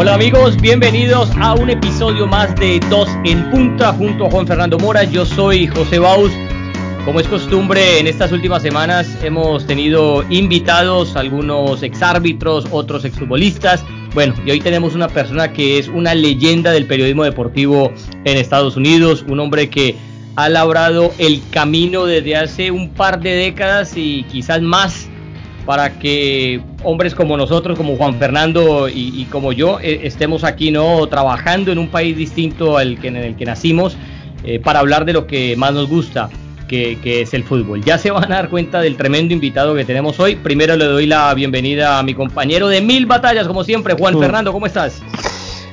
Hola amigos, bienvenidos a un episodio más de Dos en Punta junto a Juan Fernando Mora. Yo soy José Baus. Como es costumbre, en estas últimas semanas hemos tenido invitados, algunos exárbitros, otros exfutbolistas. Bueno, y hoy tenemos una persona que es una leyenda del periodismo deportivo en Estados Unidos, un hombre que ha labrado el camino desde hace un par de décadas y quizás más para que hombres como nosotros, como Juan Fernando y, como yo, eh, estemos aquí no trabajando en un país distinto al que en el que nacimos eh, para hablar de lo que más nos gusta. Que, que, es el fútbol. Ya se van a dar cuenta del tremendo invitado que tenemos hoy. Primero le doy la bienvenida a mi compañero de mil batallas, como siempre, Juan Fernando, ¿cómo estás?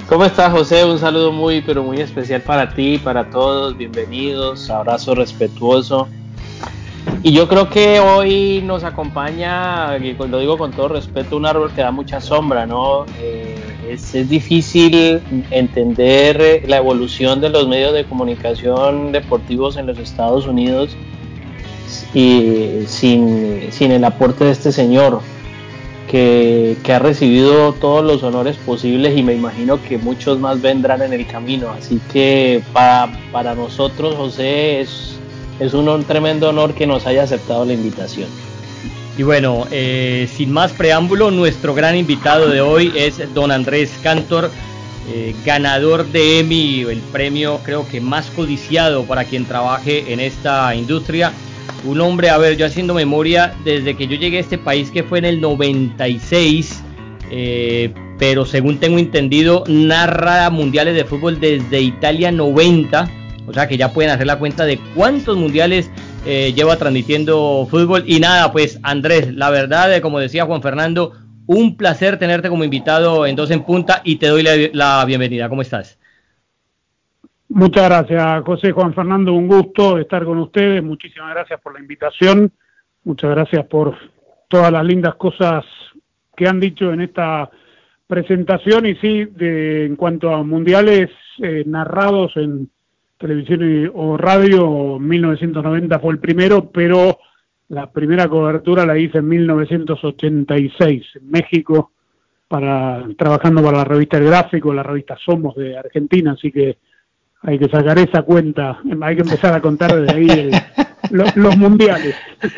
¿Cómo estás, José? Un saludo muy, pero muy especial para ti, para todos. Bienvenidos, abrazo respetuoso. Y yo creo que hoy nos acompaña, y lo digo con todo respeto, un árbol que da mucha sombra, ¿no? Eh, es, es, difícil entender la evolución de los medios de comunicación deportivos en los Estados Unidos y sin, sin el aporte de este señor, que, que, ha recibido todos los honores posibles y me imagino que muchos más vendrán en el camino. Así que para, para nosotros, José, es es un tremendo honor que nos haya aceptado la invitación. Y bueno, eh, sin más preámbulo, nuestro gran invitado de hoy es don Andrés Cantor, eh, ganador de Emmy, el premio creo que más codiciado para quien trabaje en esta industria. Un hombre, a ver, yo haciendo memoria, desde que yo llegué a este país que fue en el 96, eh, pero según tengo entendido, narra mundiales de fútbol desde Italia 90 o sea que ya pueden hacer la cuenta de cuántos mundiales eh, lleva transmitiendo fútbol. Y nada, pues Andrés, la verdad, como decía Juan Fernando, un placer tenerte como invitado en Dos en Punta y te doy la, bienvenida. ¿Cómo estás? Muchas gracias, José Juan Fernando. Un gusto estar con ustedes. Muchísimas gracias por la invitación. Muchas gracias por todas las lindas cosas que han dicho en esta presentación. Y sí, de, en cuanto a mundiales eh, narrados en, televisión o radio, 1990 fue el primero, pero la primera cobertura la hice en 1986 en México, para trabajando para la revista El Gráfico, la revista Somos de Argentina, así que hay que sacar esa cuenta, hay que empezar a contar desde ahí los, mundiales.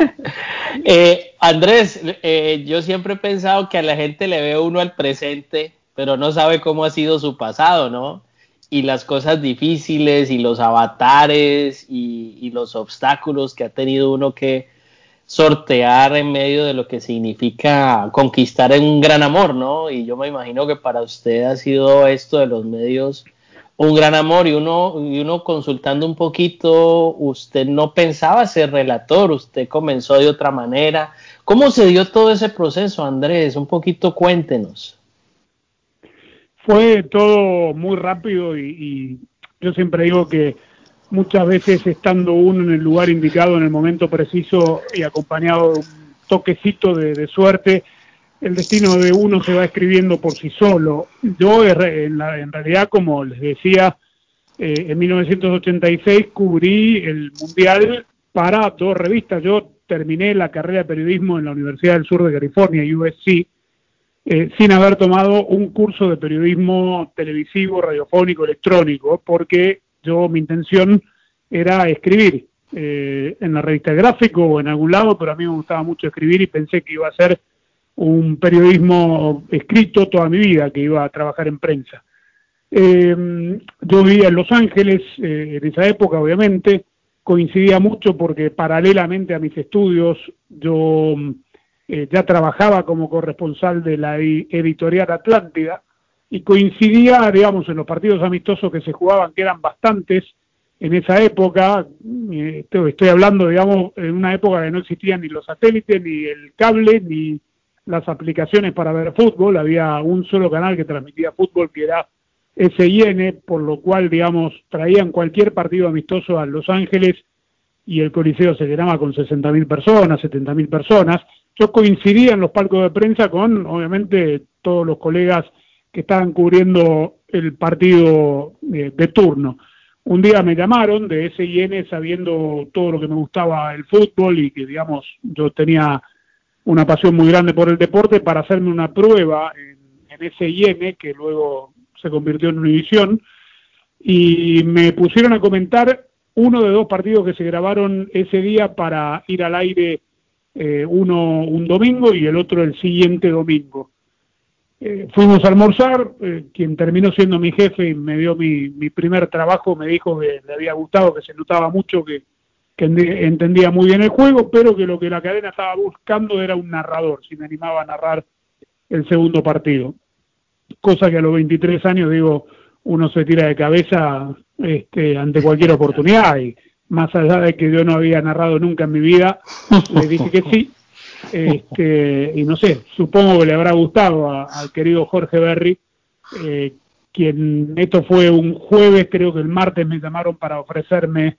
Eh, Andrés, eh, yo siempre he pensado que a la gente le ve uno al presente, pero no sabe cómo ha sido su pasado, ¿no? Y las cosas difíciles y los avatares y, los obstáculos que ha tenido uno que sortear en medio de lo que significa conquistar un gran amor, ¿no? Y yo me imagino que para usted ha sido esto de los medios un gran amor y uno, y uno consultando un poquito, usted no pensaba ser relator, usted comenzó de otra manera. ¿Cómo se dio todo ese proceso, Andrés? Un poquito cuéntenos fue todo muy rápido y, yo siempre digo que muchas veces estando uno en el lugar indicado en el momento preciso y acompañado de un toquecito de, suerte, el destino de uno se va escribiendo por sí solo. Yo en, en realidad, como les decía, eh, en 1986 cubrí el Mundial para dos revistas. Yo terminé la carrera de periodismo en la Universidad del Sur de California, USC, eh, sin haber tomado un curso de periodismo televisivo, radiofónico, electrónico, porque yo mi intención era escribir eh, en la revista gráfico o en algún lado, pero a mí me gustaba mucho escribir y pensé que iba a ser un periodismo escrito toda mi vida, que iba a trabajar en prensa. Eh, yo vivía en Los Ángeles en esa época, obviamente, coincidía mucho porque paralelamente a mis estudios yo eh, ya trabajaba como corresponsal de la editorial Atlántida y coincidía, digamos, en los partidos amistosos que se jugaban, que eran bastantes en esa época, eh, estoy hablando, digamos, en una época que no existían ni los satélites, ni el cable, ni las aplicaciones para ver fútbol, había un solo canal que transmitía fútbol que era SIN, por lo cual, digamos, traían cualquier partido amistoso a Los Ángeles y el Coliseo se llenaba con 60.000 personas, 70.000 personas, yo coincidía en los palcos de prensa con, obviamente, todos los colegas que estaban cubriendo el partido eh, de turno. Un día me llamaron de SIN sabiendo todo lo que me gustaba el fútbol y que, digamos, yo tenía una pasión muy grande por el deporte para hacerme una prueba en, en SIN, que luego se convirtió en Univisión, y me pusieron a comentar uno de dos partidos que se grabaron ese día para ir al aire eh, uno un domingo y el otro el siguiente domingo. Eh, fuimos a almorzar, eh, quien terminó siendo mi jefe y me dio mi, mi, primer trabajo, me dijo que le había gustado, que se notaba mucho, que, que entendía muy bien el juego, pero que lo que la cadena estaba buscando era un narrador, si me animaba a narrar el segundo partido. Cosa que a los 23 años, digo, uno se tira de cabeza este, ante cualquier oportunidad y más allá de que yo no había narrado nunca en mi vida, le dije que sí. Este, y no sé, supongo que le habrá gustado al querido Jorge Berry, eh, quien esto fue un jueves, creo que el martes me llamaron para ofrecerme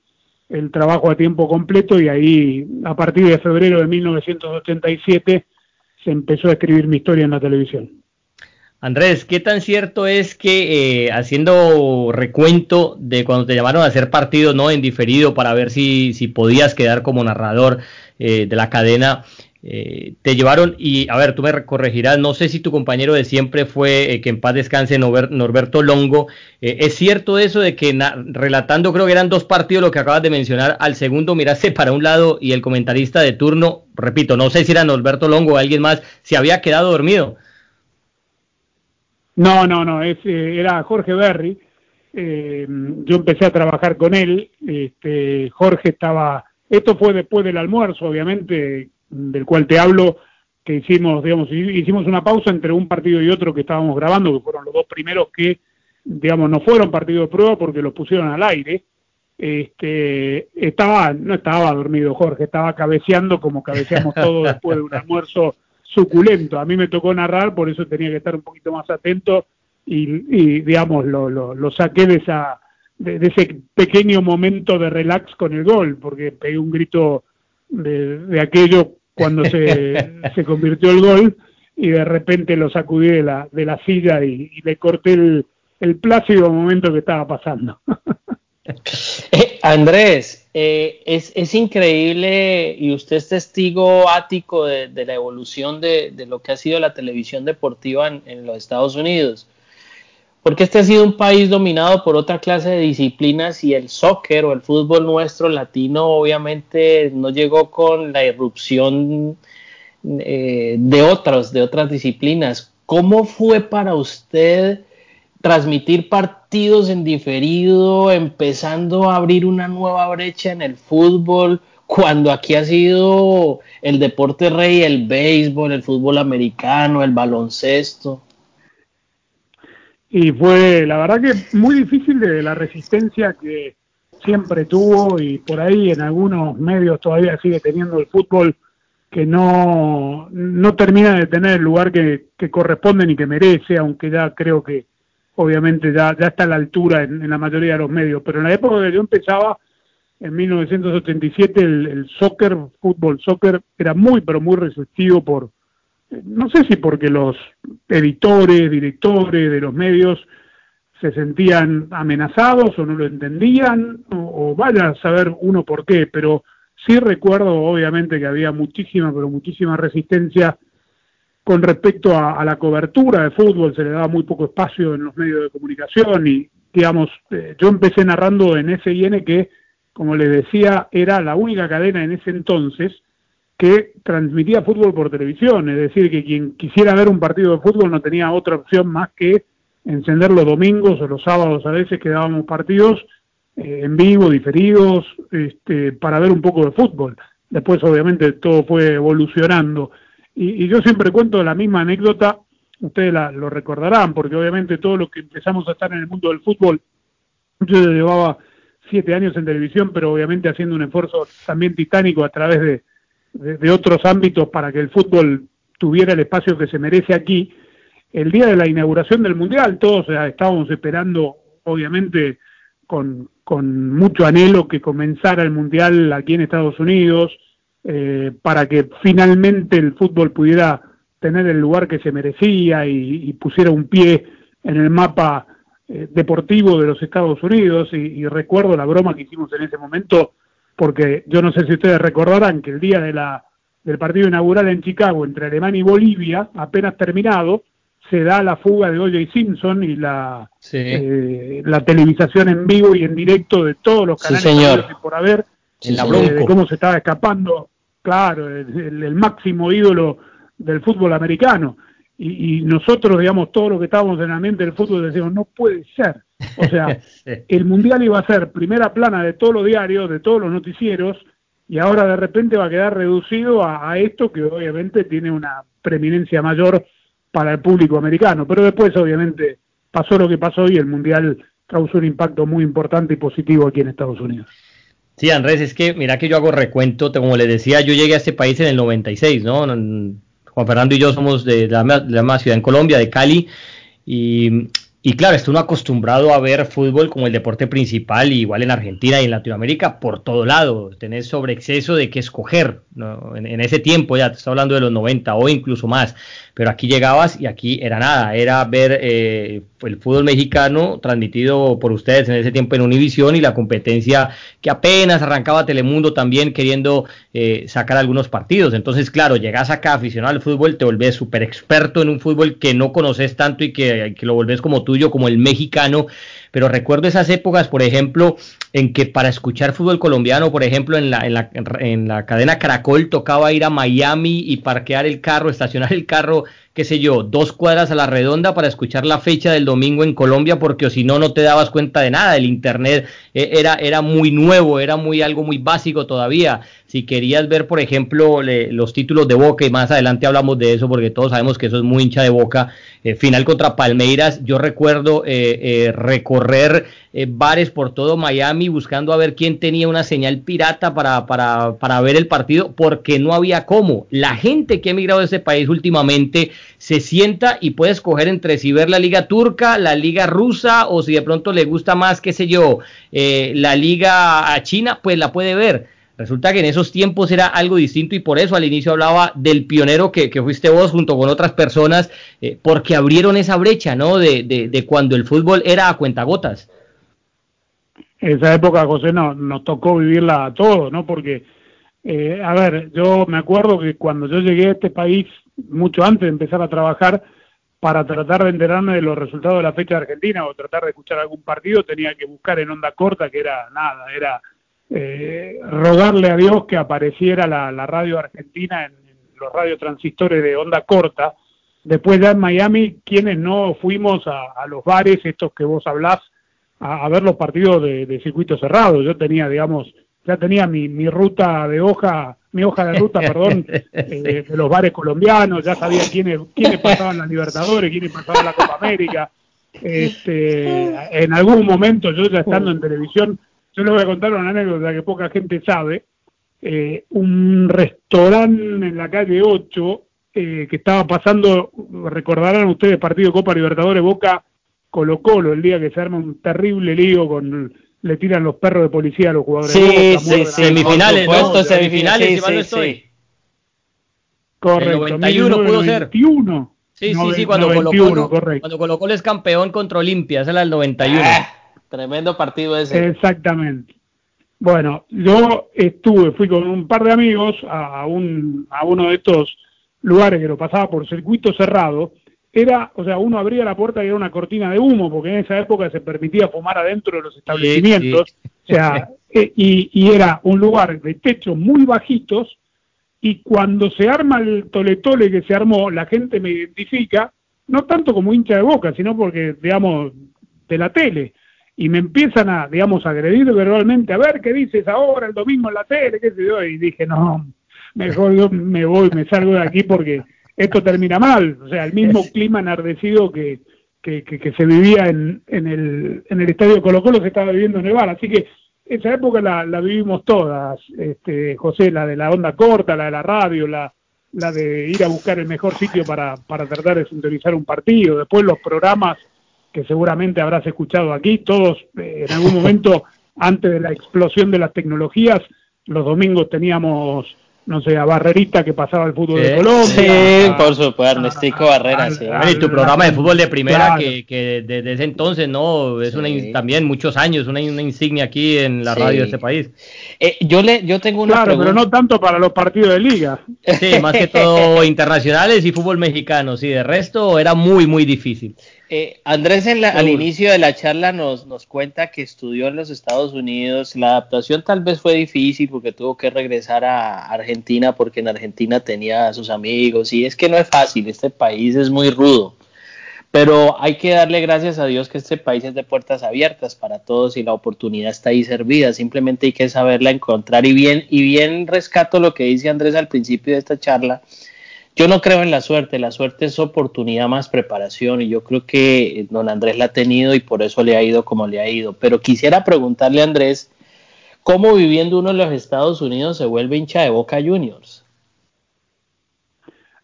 el trabajo a tiempo completo y ahí a partir de febrero de 1987 se empezó a escribir mi historia en la televisión. Andrés, ¿qué tan cierto es que eh, haciendo recuento de cuando te llamaron a hacer partido no en diferido para ver si, si podías quedar como narrador eh, de la cadena, eh, te llevaron y a ver, tú me corregirás, no sé si tu compañero de siempre fue que en paz descanse Norberto Longo, ¿es cierto eso de que relatando creo que eran dos partidos lo que acabas de mencionar, al segundo miraste para un lado y el comentarista de turno, repito, no sé si era Norberto Longo o alguien más, se había quedado dormido? No, no, no, es, eh, era Jorge Berry. Eh, yo empecé a trabajar con él. Este, Jorge estaba. Esto fue después del almuerzo, obviamente, del cual te hablo, que hicimos, digamos, hicimos una pausa entre un partido y otro que estábamos grabando, que fueron los dos primeros que, digamos, no fueron partidos de prueba porque los pusieron al aire. Este, estaba, no estaba dormido Jorge, estaba cabeceando como cabeceamos todos después de un almuerzo suculento. A mí me tocó narrar, por eso tenía que estar un poquito más atento y, digamos, lo, lo, saqué de, esa, de, ese pequeño momento de relax con el gol, porque pegué un grito de, aquello cuando se, se convirtió el gol y de repente lo sacudí de la, de la silla y, y le corté el, el plácido momento que estaba pasando. Andrés, eh, es, es, increíble y usted es testigo ático de, la evolución de, lo que ha sido la televisión deportiva en, los Estados Unidos. Porque este ha sido un país dominado por otra clase de disciplinas y el soccer o el fútbol nuestro latino obviamente no llegó con la irrupción eh, de otras, de otras disciplinas. ¿Cómo fue para usted transmitir partidos en diferido, empezando a abrir una nueva brecha en el fútbol, cuando aquí ha sido el deporte rey, el béisbol, el fútbol americano, el baloncesto. Y fue, la verdad que muy difícil de la resistencia que siempre tuvo y por ahí en algunos medios todavía sigue teniendo el fútbol que no, no termina de tener el lugar que, que corresponde ni que merece, aunque ya creo que obviamente ya, está a la altura en, la mayoría de los medios, pero en la época que yo empezaba, en 1987, el, el soccer, fútbol, soccer, era muy, pero muy receptivo por, no sé si porque los editores, directores de los medios se sentían amenazados o no lo entendían, o, o, vaya a saber uno por qué, pero sí recuerdo obviamente que había muchísima, pero muchísima resistencia con respecto a, la cobertura de fútbol, se le daba muy poco espacio en los medios de comunicación y, digamos, eh, yo empecé narrando en SIN que, como les decía, era la única cadena en ese entonces que transmitía fútbol por televisión, es decir, que quien quisiera ver un partido de fútbol no tenía otra opción más que encender los domingos o los sábados a veces que dábamos partidos eh, en vivo, diferidos, este, para ver un poco de fútbol. Después, obviamente, todo fue evolucionando. Y, yo siempre cuento la misma anécdota, ustedes la, lo recordarán, porque obviamente todos los que empezamos a estar en el mundo del fútbol, yo llevaba siete años en televisión, pero obviamente haciendo un esfuerzo también titánico a través de, otros ámbitos para que el fútbol tuviera el espacio que se merece aquí. El día de la inauguración del Mundial, todos estábamos esperando, obviamente, con mucho anhelo que comenzara el Mundial aquí en Estados Unidos, eh, para que finalmente el fútbol pudiera tener el lugar que se merecía y, pusiera un pie en el mapa eh, deportivo de los Estados Unidos. Y, recuerdo la broma que hicimos en ese momento, porque yo no sé si ustedes recordarán que el día de la, del partido inaugural en Chicago entre Alemania y Bolivia, apenas terminado, se da la fuga de O.J. Simpson y la, eh, la televisación en vivo y en directo de todos los canales por haber, en la eh, de cómo se estaba escapando, claro, el, máximo ídolo del fútbol americano. Y, nosotros, digamos, todos los que estábamos en la mente del fútbol decíamos, no puede ser. O sea, el Mundial iba a ser primera plana de todos los diarios, de todos los noticieros, y ahora de repente va a quedar reducido a esto que obviamente tiene una preeminencia mayor para el público americano. Pero después, obviamente, pasó lo que pasó y el Mundial causó un impacto muy importante y positivo aquí en Estados Unidos. Sí, Andrés, es que mira que yo hago recuento, como le decía, yo llegué a este país en el 96, ¿no? Juan Fernando y yo somos de la, de ciudad en Colombia, de Cali, y y claro, está uno acostumbrado a ver fútbol como el deporte principal, igual en Argentina y en Latinoamérica, por todo lado. Tenés sobre exceso de qué escoger. En, ese tiempo, ya te estoy hablando de los 90 o incluso más. Pero aquí llegabas y aquí era nada. Era ver eh, el fútbol mexicano transmitido por ustedes en ese tiempo en Univisión y la competencia que apenas arrancaba Telemundo también queriendo eh, sacar algunos partidos. Entonces, claro, llegas acá aficionado al fútbol, te volvés súper experto en un fútbol que no conoces tanto y que, que lo volvés como tuyo, como el mexicano pero recuerdo esas épocas, por ejemplo, en que para escuchar fútbol colombiano, por ejemplo, en la, en la, en la cadena Caracol tocaba ir a Miami y parquear el carro, estacionar el carro qué sé yo, dos cuadras a la redonda para escuchar la fecha del domingo en Colombia, porque si no, no te dabas cuenta de nada. El Internet eh, era, era muy nuevo, era muy algo muy básico todavía. Si querías ver, por ejemplo, los títulos de Boca, y más adelante hablamos de eso, porque todos sabemos que eso es muy hincha de Boca, eh, final contra Palmeiras, yo recuerdo eh, recorrer bares por todo Miami buscando a ver quién tenía una señal pirata para, para, para ver el partido, porque no había cómo. La gente que ha emigrado de ese país últimamente se sienta y puede escoger entre si ver la liga turca, la liga rusa o si de pronto le gusta más, qué sé yo, eh, la liga a China, pues la puede ver. Resulta que en esos tiempos era algo distinto y por eso al inicio hablaba del pionero que, fuiste vos junto con otras personas, eh, porque abrieron esa brecha, ¿no? De, cuando el fútbol era a cuentagotas. Esa época, José, no, nos tocó vivirla a todos, ¿no? Porque, eh, a ver, yo me acuerdo que cuando yo llegué a este país mucho antes de empezar a trabajar para tratar de enterarme de los resultados de la fecha de Argentina o tratar de escuchar algún partido, tenía que buscar en onda corta, que era nada, era eh, rogarle a Dios que apareciera la, radio argentina en, los radiotransistores de onda corta. Después ya en Miami, quienes no fuimos a, los bares, estos que vos hablás, a, ver los partidos de, de circuito cerrado. Yo tenía, digamos, ya tenía mi, mi ruta de hoja mi hoja de ruta, perdón, eh, de los bares colombianos, ya sabía quiénes, quiénes pasaban la Libertadores, quiénes pasaban la Copa América. Este, en algún momento, yo ya estando en televisión, yo les voy a contar una anécdota que poca gente sabe. Eh, un restaurante en la calle 8 eh, que estaba pasando, recordarán ustedes, partido Copa Libertadores Boca Colo Colo, el día que se arma un terrible lío con le tiran los perros de policía a los jugadores. Sí, sí, semifinales, ¿no? semifinales, si mal no estoy. Correcto. El 91 pudo ser. 21. Sí, sí, sí, cuando colocó cuando colocó es campeón contra Olimpia, esa era el 91. Ah, tremendo partido ese. Exactamente. Bueno, yo estuve, fui con un par de amigos a, un, a uno de estos lugares que lo pasaba por circuito cerrado era, o sea, uno abría la puerta y era una cortina de humo, porque en esa época se permitía fumar adentro de los establecimientos, o sea, eh, y, y, era un lugar de techos muy bajitos, y cuando se arma el toletole que se armó, la gente me identifica, no tanto como hincha de boca, sino porque, digamos, de la tele, y me empiezan a, digamos, agredir verbalmente, a ver qué dices ahora el domingo en la tele, qué sé yo, y dije, no, mejor yo me voy, me salgo de aquí porque esto termina mal. O sea, el mismo clima enardecido que, que, que, se vivía en, en, el, en el estadio Colo Colo se estaba viviendo en el bar. Así que esa época la, la vivimos todas, este, José, la de la onda corta, la de la radio, la, la de ir a buscar el mejor sitio para, para tratar de sintonizar un partido. Después los programas que seguramente habrás escuchado aquí, todos eh, en algún momento, antes de la explosión de las tecnologías, los domingos teníamos no sé, a Barrerista que pasaba el fútbol de Colombia. Sí, por supuesto, Ernestico Barrera, sí. y tu programa de fútbol de primera que, que, desde ese entonces, ¿no? Es una también muchos años, una, una insignia aquí en la radio de este país. Eh, yo le yo tengo una Claro, pero no tanto para los partidos de liga. Sí, más que todo internacionales y fútbol mexicano, sí, de resto era muy, muy difícil. Eh, Andrés en al inicio de la charla nos, nos cuenta que estudió en los Estados Unidos. La adaptación tal vez fue difícil porque tuvo que regresar a Argentina porque en Argentina tenía a sus amigos y es que no es fácil, este país es muy rudo. Pero hay que darle gracias a Dios que este país es de puertas abiertas para todos y la oportunidad está ahí servida. Simplemente hay que saberla encontrar y bien y bien rescato lo que dice Andrés al principio de esta charla yo no creo en la suerte, la suerte es oportunidad más preparación y yo creo que don Andrés la ha tenido y por eso le ha ido como le ha ido. Pero quisiera preguntarle a Andrés, ¿cómo viviendo uno en los Estados Unidos se vuelve hincha de Boca Juniors?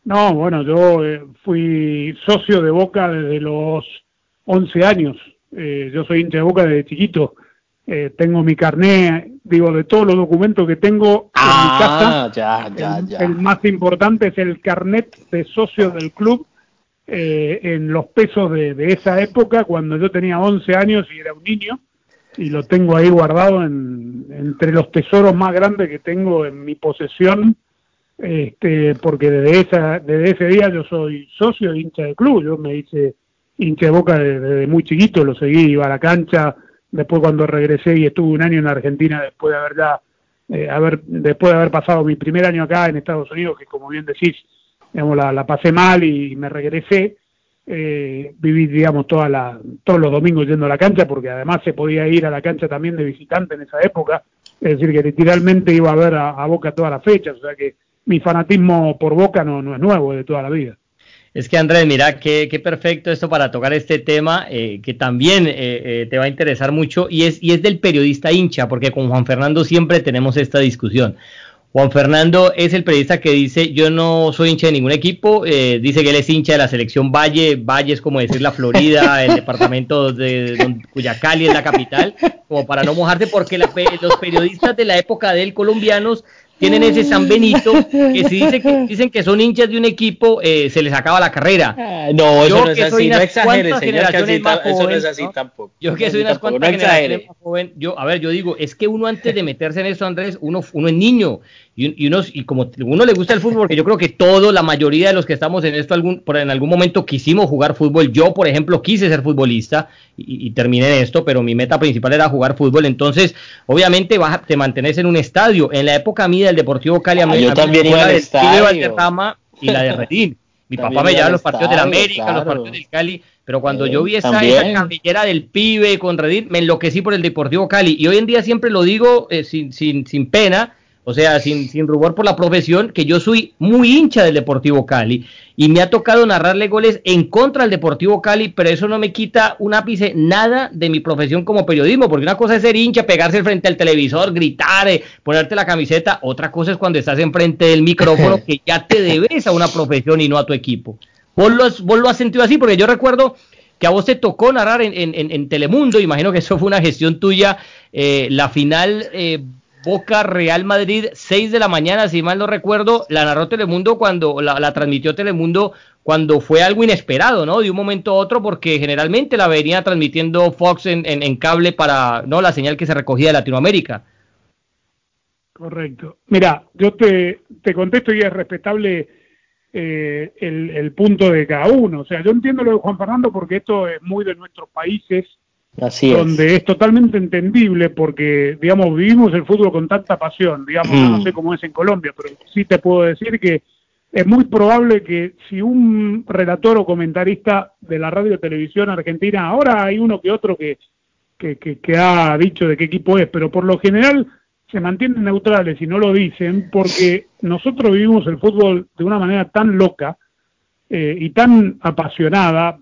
No, bueno, yo eh, fui socio de Boca desde los 11 años. Eh, yo soy hincha de Boca desde chiquito. Eh, tengo mi carné, digo, de todos los documentos que tengo en mi ah, casa, el, más importante es el carnet de socio del club eh, en los pesos de, esa época, cuando yo tenía 11 años y era un niño, y lo tengo ahí guardado en, entre los tesoros más grandes que tengo en mi posesión, este, porque desde, esa, desde ese día yo soy socio de hincha del club, yo me hice hincha de boca desde, muy chiquito, lo seguí, iba a la cancha, después cuando regresé y estuve un año en Argentina después de haber ya eh, haber después de haber pasado mi primer año acá en Estados Unidos que como bien decís digamos la, la pasé mal y me regresé eh, viví digamos toda la, todos los domingos yendo a la cancha porque además se podía ir a la cancha también de visitante en esa época. Es decir que literalmente iba a ver a, Boca todas las fechas o sea que mi fanatismo por Boca no, no es nuevo de toda la vida es que Andrés, mira, qué, qué perfecto esto para tocar este tema eh, que también eh, eh, te va a interesar mucho y es, y es del periodista hincha, porque con Juan Fernando siempre tenemos esta discusión. Juan Fernando es el periodista que dice, yo no soy hincha de ningún equipo, dice que él es hincha de la selección Valle, Valle es como decir la Florida, el departamento de, cuya Cali es la capital, como para no mojarse, porque los periodistas de la época de él colombianos tienen ese San Benito que si dice que, dicen que son hinchas de un equipo, eh, se les acaba la carrera. Ah, no, eso no es así, no exageres, más eso no es así tampoco. Yo que soy unas cuantas generaciones más joven, yo, a ver, yo digo, es que uno antes de meterse en eso, Andrés, uno, uno es niño, y, uno, y como uno le gusta el fútbol, porque yo creo que todo, la mayoría de los que estamos en esto, algún, por, en algún momento quisimos jugar fútbol. Yo, por ejemplo, quise ser futbolista y, terminé en esto, pero mi meta principal era jugar fútbol. Entonces, obviamente, vas, te mantenés en un estadio. En la época mía del Deportivo Cali, ah, yo también iba al estadio. y la de Redín. Mi papá me llevaba los partidos del América, los partidos del Cali, pero cuando yo vi esa, esa del pibe con Redín, me enloquecí por el Deportivo Cali. Y hoy en día siempre lo digo eh, sin, sin, sin pena o sea, sin, sin rubor por la profesión, que yo soy muy hincha del Deportivo Cali y me ha tocado narrarle goles en contra del Deportivo Cali, pero eso no me quita un ápice nada de mi profesión como periodismo, porque una cosa es ser hincha, pegarse frente al televisor, gritar, eh, ponerte la camiseta, otra cosa es cuando estás enfrente del micrófono que ya te debes a una profesión y no a tu equipo. Vos lo, vos lo has sentido así, porque yo recuerdo que a vos te tocó narrar en, en, en Telemundo, imagino que eso fue una gestión tuya, eh, la final eh, Boca Real Madrid, 6 de la mañana, si mal no recuerdo, la narró Telemundo cuando la, transmitió Telemundo cuando fue algo inesperado, ¿no? De un momento a otro, porque generalmente la venía transmitiendo Fox en, en, cable para no la señal que se recogía de Latinoamérica. Correcto. Mira, yo te, te contesto y es respetable eh, el, el, punto de cada uno. O sea, yo entiendo lo de Juan Fernando porque esto es muy de nuestros países donde es. totalmente entendible porque, digamos, vivimos el fútbol con tanta pasión, digamos, no mm. sé cómo es en Colombia, pero sí te puedo decir que es muy probable que si un relator o comentarista de la radio y televisión argentina, ahora hay uno que otro que, que, que, ha dicho de qué equipo es, pero por lo general se mantienen neutrales y no lo dicen porque nosotros vivimos el fútbol de una manera tan loca eh, y tan apasionada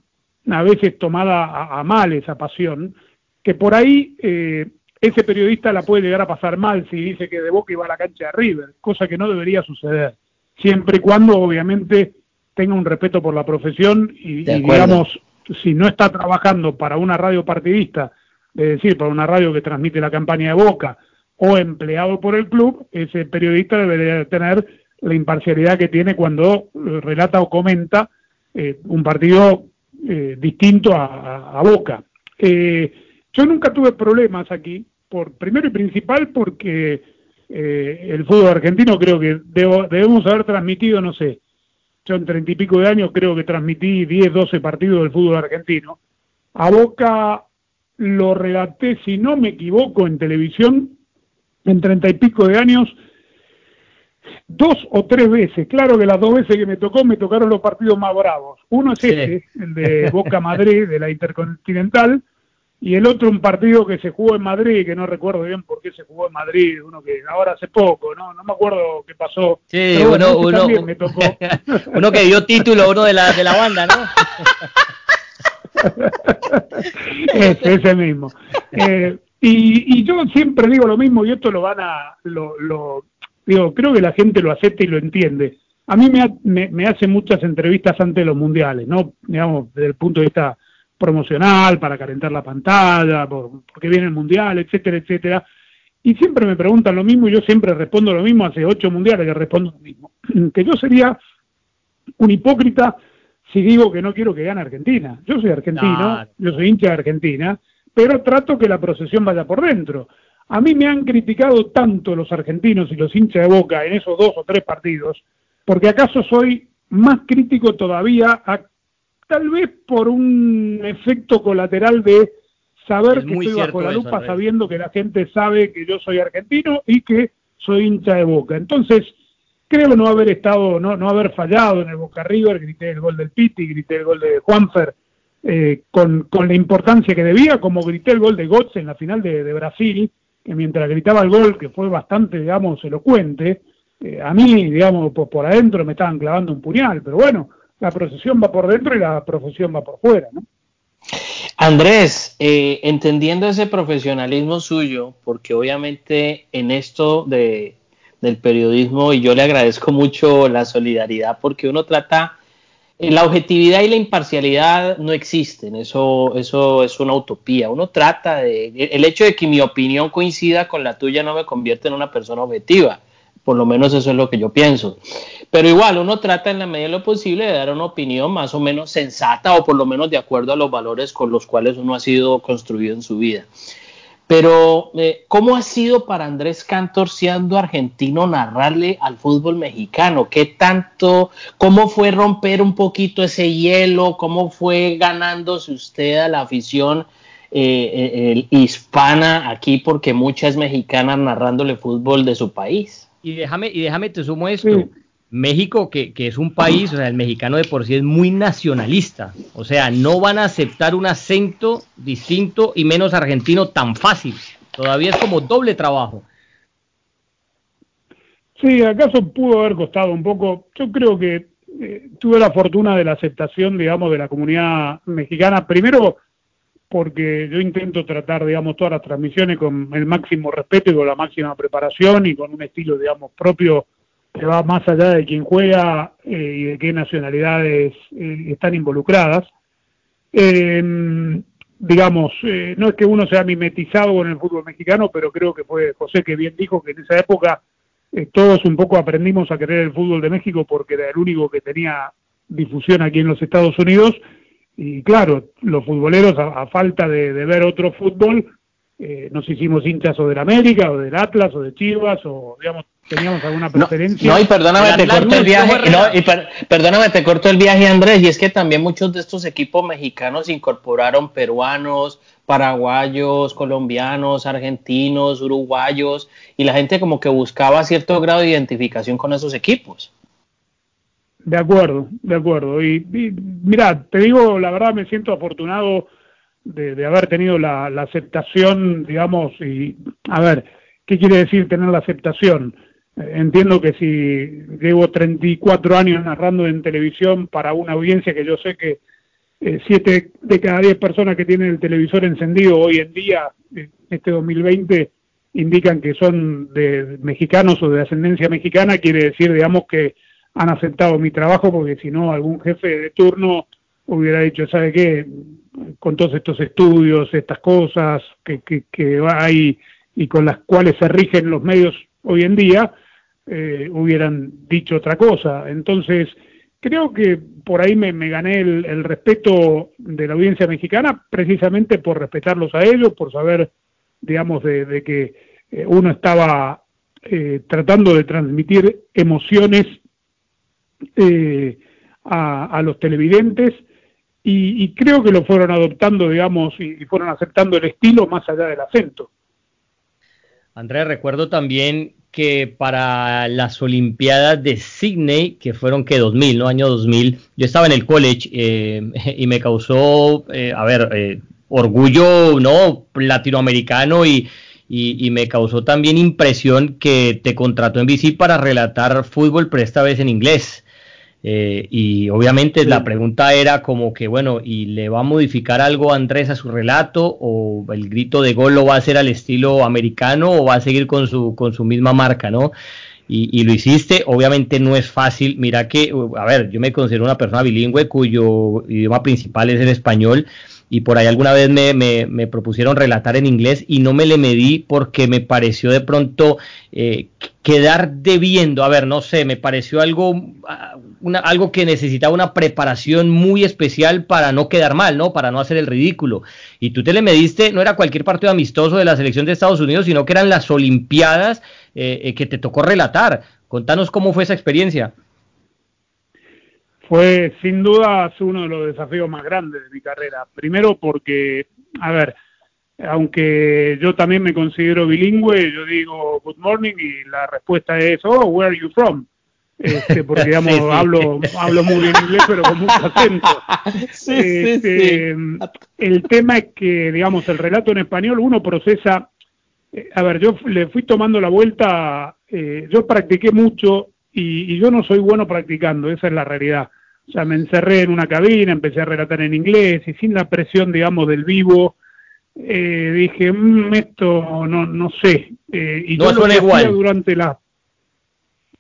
a veces tomada a, mal esa pasión, que por ahí eh, ese periodista la puede llegar a pasar mal si dice que de Boca iba a la cancha de River, cosa que no debería suceder, siempre y cuando obviamente tenga un respeto por la profesión y, digamos, si no está trabajando para una radio partidista, es decir, para una radio que transmite la campaña de Boca, o empleado por el club, ese periodista debería tener la imparcialidad que tiene cuando eh, relata o comenta eh, un partido eh, distinto a, Boca. yo nunca tuve problemas aquí, por primero y principal porque el fútbol argentino creo que debemos haber transmitido, no sé, yo en treinta y pico de años creo que transmití 10, 12 partidos del fútbol argentino. A Boca lo relaté, si no me equivoco, en televisión en treinta y pico de años dos o tres veces. Claro que las dos veces que me tocó me tocaron los partidos más bravos. Uno es este, el de Boca Madrid, de la Intercontinental, y el otro un partido que se jugó en Madrid, que no recuerdo bien por qué se jugó en Madrid, uno que ahora hace poco, no no me acuerdo qué pasó. Sí, uno, uno, me tocó. uno que dio título, uno de la, de la banda, ¿no? ese, ese mismo. Eh, y, y, yo siempre digo lo mismo, y esto lo van a, lo, lo, digo, creo que la gente lo acepta y lo entiende. A mí me, me, me hacen muchas entrevistas antes de los mundiales, ¿no? Digamos, desde el punto de vista promocional, para calentar la pantalla, porque viene el mundial, etcétera, etcétera. Y siempre me preguntan lo mismo y yo siempre respondo lo mismo, hace ocho mundiales que respondo lo mismo. Que yo sería un hipócrita si digo que no quiero que gane Argentina. Yo soy argentino, yo soy hincha de Argentina, pero trato que la procesión vaya por dentro. A mí me han criticado tanto los argentinos y los hinchas de Boca en esos dos o tres partidos, porque acaso soy más crítico todavía a tal vez por un efecto colateral de saber que estoy bajo la lupa, sabiendo que la gente sabe que yo soy argentino y que soy hincha de Boca. Entonces, creo no haber estado, no, no haber fallado en el Boca River, grité el gol del Piti, grité el gol de Juanfer, eh, con, con, la importancia que debía, como grité el gol de Götze en la final de, Brasil, que mientras gritaba el gol, que fue bastante, digamos, elocuente, eh, a mí, digamos, por, por adentro me estaban clavando un puñal, pero bueno, la procesión va por dentro y la profesión va por fuera, ¿no? Andrés, eh, entendiendo ese profesionalismo suyo, porque obviamente en esto de, del periodismo, y yo le agradezco mucho la solidaridad, porque uno trata, la objetividad y la imparcialidad no existen, eso, eso es una utopía, uno trata de, el hecho de que mi opinión coincida con la tuya no me convierte en una persona objetiva, por lo menos eso es lo que yo pienso. Pero igual uno trata en la medida de lo posible de dar una opinión más o menos sensata o por lo menos de acuerdo a los valores con los cuales uno ha sido construido en su vida. Pero, eh, ¿cómo ha sido para Andrés Cantor, siendo argentino, narrarle al fútbol mexicano? ¿Qué tanto, cómo fue romper un poquito ese hielo? ¿Cómo fue ganándose usted a la afición eh, eh, hispana aquí? Porque muchas mexicanas narrándole fútbol de su país. Y déjame, y déjame te sumo esto. México, que, que, es un país, o sea, el mexicano de por sí es muy nacionalista. O sea, no van a aceptar un acento distinto y menos argentino tan fácil. Todavía es como doble trabajo. Sí, acaso pudo haber costado un poco. Yo creo que eh, tuve la fortuna de la aceptación, digamos, de la comunidad mexicana. Primero, porque yo intento tratar, digamos, todas las transmisiones con el máximo respeto y con la máxima preparación y con un estilo, digamos, propio que va más allá de quién juega eh, y de qué nacionalidades eh, están involucradas. Em, digamos, eh, no es que uno sea mimetizado con el fútbol mexicano, pero creo que fue José que bien dijo que en esa época todos un poco aprendimos a querer el fútbol de México porque era el único que tenía difusión aquí en los Estados Unidos y claro, los futboleros, a, falta de, ver otro fútbol, eh, nos hicimos hinchas o del América, o del Atlas, o de Chivas, o digamos, teníamos alguna preferencia. No, y perdóname, te corto el viaje, no, y perdóname, te corto el viaje, Andrés, y es que también muchos de estos equipos mexicanos incorporaron peruanos, paraguayos, colombianos, argentinos, uruguayos, y la gente como que buscaba cierto grado de identificación con esos equipos. De acuerdo, de acuerdo. Y, mira, te digo, la verdad me siento afortunado de, haber tenido la, aceptación, digamos, y a ver, ¿qué quiere decir tener la aceptación? Eh, entiendo que si llevo 34 años narrando en televisión para una audiencia que yo sé que eh, siete de cada diez personas que tienen el televisor encendido hoy en día, este 2020, indican que son de mexicanos o de ascendencia mexicana, quiere decir, digamos, que han aceptado mi trabajo porque si no algún jefe de turno hubiera dicho, ¿sabe qué? Con todos estos estudios, estas cosas que, que, que hay y con las cuales se rigen los medios hoy en día, eh, hubieran dicho otra cosa. Entonces, creo que por ahí me, gané el, respeto de la audiencia mexicana, precisamente por respetarlos a ellos, por saber, digamos, de, que eh, uno estaba eh, tratando de transmitir emociones a, los televidentes y, creo que lo fueron adoptando, digamos, y fueron aceptando el estilo más allá del acento. Andrea, recuerdo también que para las Olimpiadas de Sydney, que fueron que 2000, ¿no? Año 2000, yo estaba en el college eh, y me causó, eh, a ver, eh, orgullo, ¿no? Latinoamericano y, y, me causó también impresión que te contrató en BC para relatar fútbol, pero esta vez en inglés. Eh, y obviamente la pregunta era como que, bueno, ¿y le va a modificar algo Andrés a su relato? ¿O el grito de gol lo va a hacer al estilo americano o va a seguir con su, con su misma marca, ¿no? Y, y, lo hiciste, obviamente no es fácil. Mira que, a ver, yo me considero una persona bilingüe cuyo idioma principal es el español y por ahí alguna vez me, me, propusieron relatar en inglés y no me le medí porque me pareció de pronto eh, quedar debiendo, a ver, no sé, me pareció algo, ah, una, algo que necesitaba una preparación muy especial para no quedar mal, ¿no? Para no hacer el ridículo. Y tú te le mediste, no era cualquier partido amistoso de la selección de Estados Unidos, sino que eran las Olimpiadas eh, eh, que te tocó relatar. Contanos cómo fue esa experiencia fue sin duda uno de los desafíos más grandes de mi carrera. Primero porque, a ver, aunque yo también me considero bilingüe, yo digo good morning y la respuesta es, oh, where are you from? Este, porque digamos, hablo, hablo muy bien inglés, pero con mucho acento. Este, el tema es que, digamos, el relato en español uno procesa, eh, a ver, yo le fui tomando la vuelta, eh, yo practiqué mucho y, y, yo no soy bueno practicando, esa es la realidad. O sea, me encerré en una cabina, empecé a relatar en inglés y sin la presión, digamos, del vivo, eh, dije, mmm, esto no, no sé. Eh, y no yo lo igual. durante la...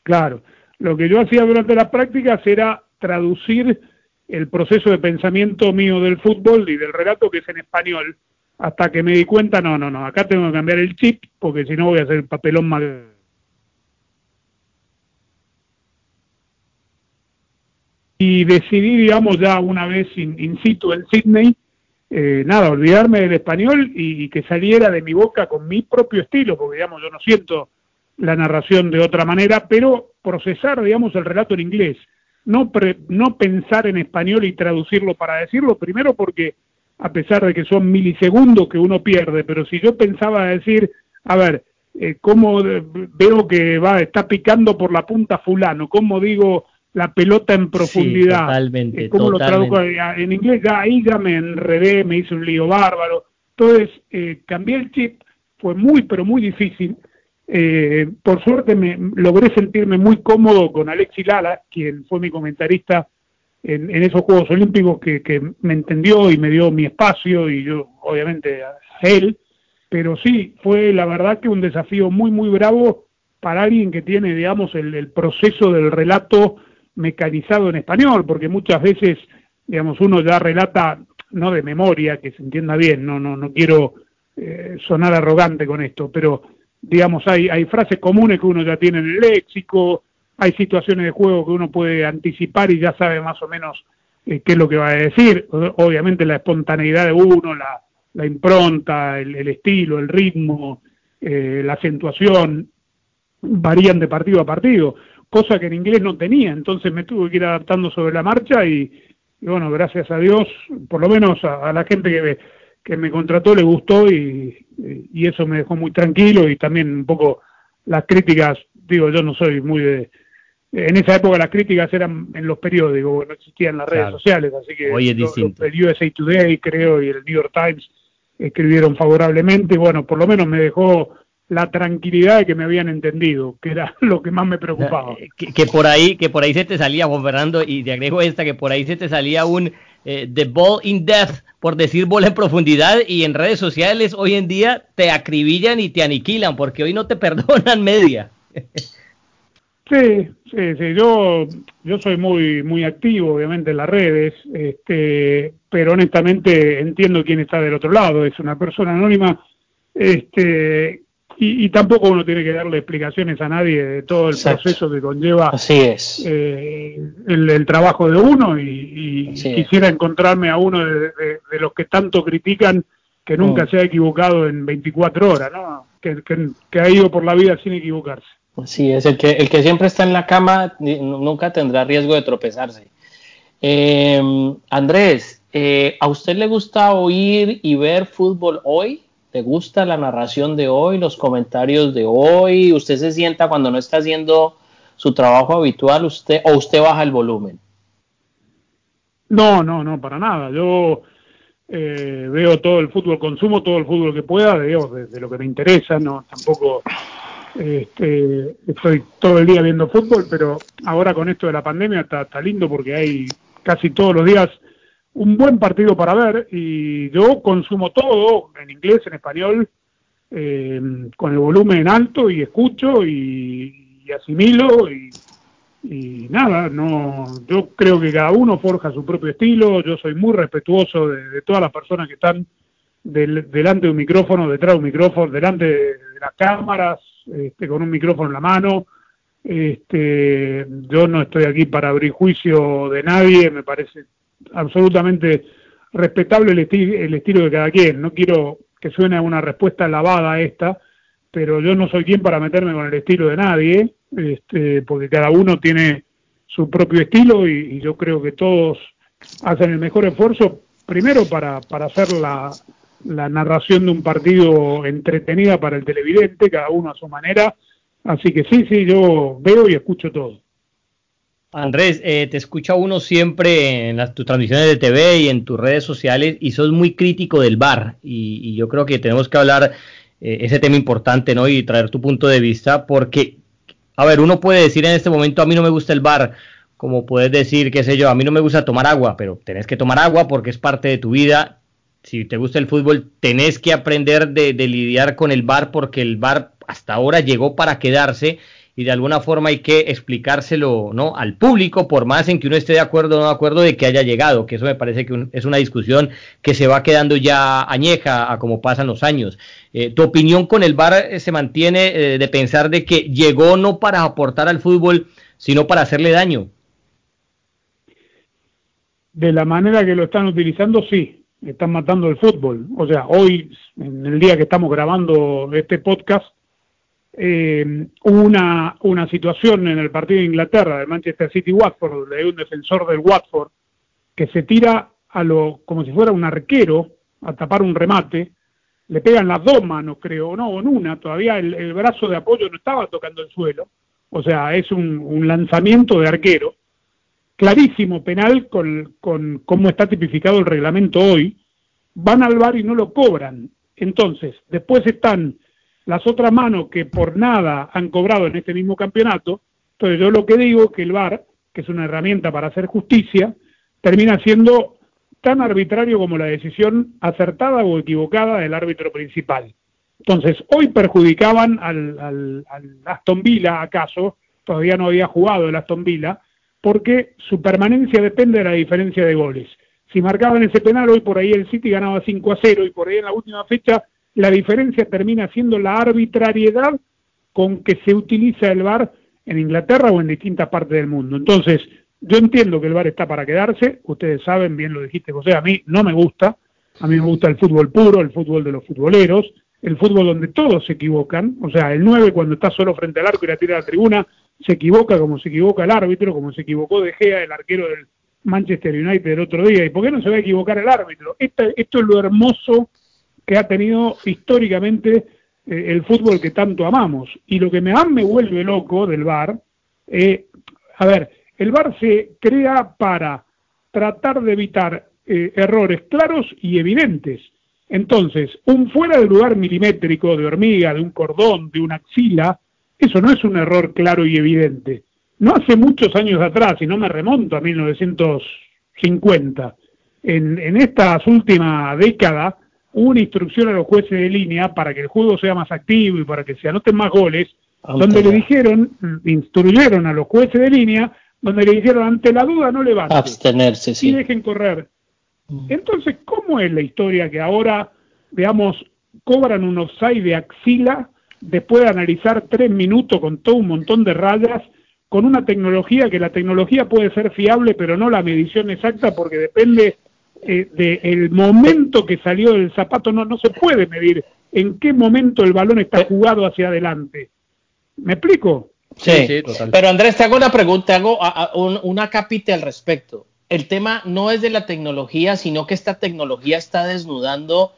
Claro, lo que yo hacía durante las prácticas era traducir el proceso de pensamiento mío del fútbol y del relato que es en español, hasta que me di cuenta, no, no, no, acá tengo que cambiar el chip, porque si no voy a hacer el papelón más y decidí, digamos, ya una vez in, situ en Sydney, eh, nada, olvidarme del español y, que saliera de mi boca con mi propio estilo, porque, digamos, yo no siento la narración de otra manera, pero procesar, digamos, el relato en inglés, no, no pensar en español y traducirlo para decirlo, primero porque, a pesar de que son milisegundos que uno pierde, pero si yo pensaba decir, a ver, eh, cómo veo que va, está picando por la punta fulano, cómo digo la pelota en profundidad. totalmente, eh, ¿Cómo lo traduzco en inglés? Ya, ahí ya me enredé, me hice un lío bárbaro. Entonces, eh, cambié el chip, fue muy, pero muy difícil. Eh, por suerte me logré sentirme muy cómodo con Alexi Lala, quien fue mi comentarista en, esos Juegos Olímpicos, que, que, me entendió y me dio mi espacio y yo, obviamente, a él. Pero sí, fue la verdad que un desafío muy, muy bravo para alguien que tiene, digamos, el, el proceso del relato mecanizado en español, porque muchas veces, digamos, uno ya relata, no de memoria, que se entienda bien, no, no, no quiero eh, sonar arrogante con esto, pero digamos, hay, hay frases comunes que uno ya tiene en el léxico, hay situaciones de juego que uno puede anticipar y ya sabe más o menos eh, qué es lo que va a decir. Obviamente la espontaneidad de uno, la, la impronta, el, estilo, el ritmo, eh, la acentuación, varían de partido a partido cosa que en inglés no tenía, entonces me tuve que ir adaptando sobre la marcha y, bueno, gracias a Dios, por lo menos a, la gente que me, que me contrató le gustó y, eso me dejó muy tranquilo y también un poco las críticas, digo, yo no soy muy de... En esa época las críticas eran en los periódicos, no existían las redes sociales, así que Hoy es el USA Today creo y el New York Times escribieron favorablemente, bueno, por lo menos me dejó la tranquilidad de que me habían entendido, que era lo que más me preocupaba. Que, por ahí, que por ahí se te salía, Juan Fernando, y te agrego esta, que por ahí se te salía un eh, The Ball in Depth, por decir bola en profundidad, y en redes sociales hoy en día te acribillan y te aniquilan, porque hoy no te perdonan media. Sí, sí, sí, yo, yo soy muy, muy activo, obviamente, en las redes, este, pero honestamente entiendo quién está del otro lado, es una persona anónima, este, y, tampoco uno tiene que darle explicaciones a nadie de todo el proceso que conlleva Así es. Eh, el, trabajo de uno y, quisiera encontrarme a uno de, los que tanto critican que nunca mm. se ha equivocado en 24 horas, ¿no? Que, que, ha ido por la vida sin equivocarse. Así es, el que, el que siempre está en la cama nunca tendrá riesgo de tropezarse. Eh, Andrés, eh, ¿a usted le gusta oír y ver fútbol hoy? ¿Te gusta la narración de hoy, los comentarios de hoy? ¿Usted se sienta cuando no está haciendo su trabajo habitual usted o usted baja el volumen? No, no, no, para nada. Yo eh, veo todo el fútbol, consumo todo el fútbol que pueda, de, de, lo que me interesa, no tampoco este, estoy todo el día viendo fútbol, pero ahora con esto de la pandemia está, está lindo porque hay casi todos los días un buen partido para ver y yo consumo todo en inglés, en español, eh, con el volumen alto y escucho y, asimilo y, nada, no, yo creo que cada uno forja su propio estilo, yo soy muy respetuoso de, todas las personas que están delante de un micrófono, detrás de un micrófono, delante de, las cámaras, este, con un micrófono en la mano. Este, yo no estoy aquí para abrir juicio de nadie, me parece absolutamente respetable el, estilo de cada quien. No quiero que suene una respuesta lavada esta, pero yo no soy quien para meterme con el estilo de nadie, este, porque cada uno tiene su propio estilo y, yo creo que todos hacen el mejor esfuerzo, primero para, para hacer la, la narración de un partido entretenida para el televidente, cada uno a su manera. Así que sí, sí, yo veo y escucho todo. Andrés, eh, te escucha uno siempre en las, tus transmisiones de TV y en tus redes sociales y sos muy crítico del bar y, yo creo que tenemos que hablar eh, ese tema importante, ¿no? Y traer tu punto de vista porque, a ver, uno puede decir en este momento a mí no me gusta el bar, como puedes decir, qué sé yo, a mí no me gusta tomar agua, pero tenés que tomar agua porque es parte de tu vida. Si te gusta el fútbol, tenés que aprender de, lidiar con el bar porque el bar hasta ahora llegó para quedarse y de alguna forma hay que explicárselo ¿no? al público, por más en que uno esté de acuerdo o no de acuerdo de que haya llegado, que eso me parece que es una discusión que se va quedando ya añeja a como pasan los años. Eh, ¿Tu opinión con el VAR eh, se mantiene eh, de pensar de que llegó no para aportar al fútbol, sino para hacerle daño? De la manera que lo están utilizando, sí, están matando el fútbol. O sea, hoy, en el día que estamos grabando este podcast, eh, una, una situación en el partido de Inglaterra, del Manchester City-Watford, hay un defensor del Watford que se tira a lo, como si fuera un arquero a tapar un remate, le pegan las dos manos, creo, no, en una, todavía el, brazo de apoyo no estaba tocando el suelo, o sea, es un, un lanzamiento de arquero, clarísimo penal con, con cómo está tipificado el reglamento hoy, van al bar y no lo cobran. Entonces, después están las otras manos que por nada han cobrado en este mismo campeonato. Entonces yo lo que digo es que el VAR, que es una herramienta para hacer justicia, termina siendo tan arbitrario como la decisión acertada o equivocada del árbitro principal. Entonces, hoy perjudicaban al, al, Aston Villa, acaso, todavía no había jugado el Aston Villa, porque su permanencia depende de la diferencia de goles. Si marcaban ese penal, hoy por ahí el City ganaba 5 a 0 y por ahí en la última fecha la diferencia termina siendo la arbitrariedad con que se utiliza el VAR en Inglaterra o en distintas partes del mundo. Entonces, yo entiendo que el VAR está para quedarse, ustedes saben, bien lo dijiste José, a mí no me gusta, a mí me gusta el fútbol puro, el fútbol de los futboleros, el fútbol donde todos se equivocan, o sea, el 9 cuando está solo frente al arco y la tira a la tribuna, se equivoca como se equivoca el árbitro, como se equivocó De Gea, el arquero del Manchester United el otro día, ¿y por qué no se va a equivocar el árbitro? esto es lo hermoso que ha tenido históricamente eh, el fútbol que tanto amamos. Y lo que me, más me vuelve loco del VAR, eh, a ver, el VAR se crea para tratar de evitar eh, errores claros y evidentes. Entonces, un fuera de lugar milimétrico de hormiga, de un cordón, de una axila, eso no es un error claro y evidente. No hace muchos años atrás, y no me remonto a 1950, en, en estas últimas décadas, una instrucción a los jueces de línea para que el juego sea más activo y para que se anoten más goles, donde le dijeron, instruyeron a los jueces de línea, donde le dijeron ante la duda no levanten. Abstenerse, sí. Y dejen correr. Mm. Entonces, ¿cómo es la historia que ahora, veamos, cobran un offside de axila después de analizar tres minutos con todo un montón de rayas, con una tecnología que la tecnología puede ser fiable, pero no la medición exacta porque depende eh, del momento que salió del zapato, no, no se puede medir en qué momento el balón está jugado hacia adelante. ¿Me explico? Sí, sí pero Andrés, te hago una pregunta, hago una capite al respecto. El tema no es de la tecnología, sino que esta tecnología está desnudando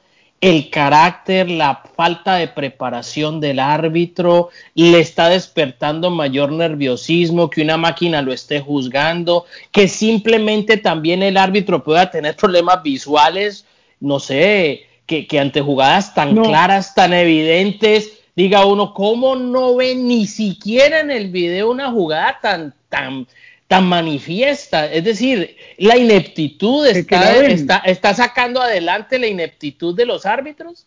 el carácter, la falta de preparación del árbitro, le está despertando mayor nerviosismo, que una máquina lo esté juzgando, que simplemente también el árbitro pueda tener problemas visuales, no sé, que, ante jugadas tan claras, tan evidentes, diga uno, ¿cómo no ve ni siquiera en el video una jugada tan, tan, tan manifiesta. Es decir, la ineptitud está, está, está, sacando adelante la ineptitud de los árbitros.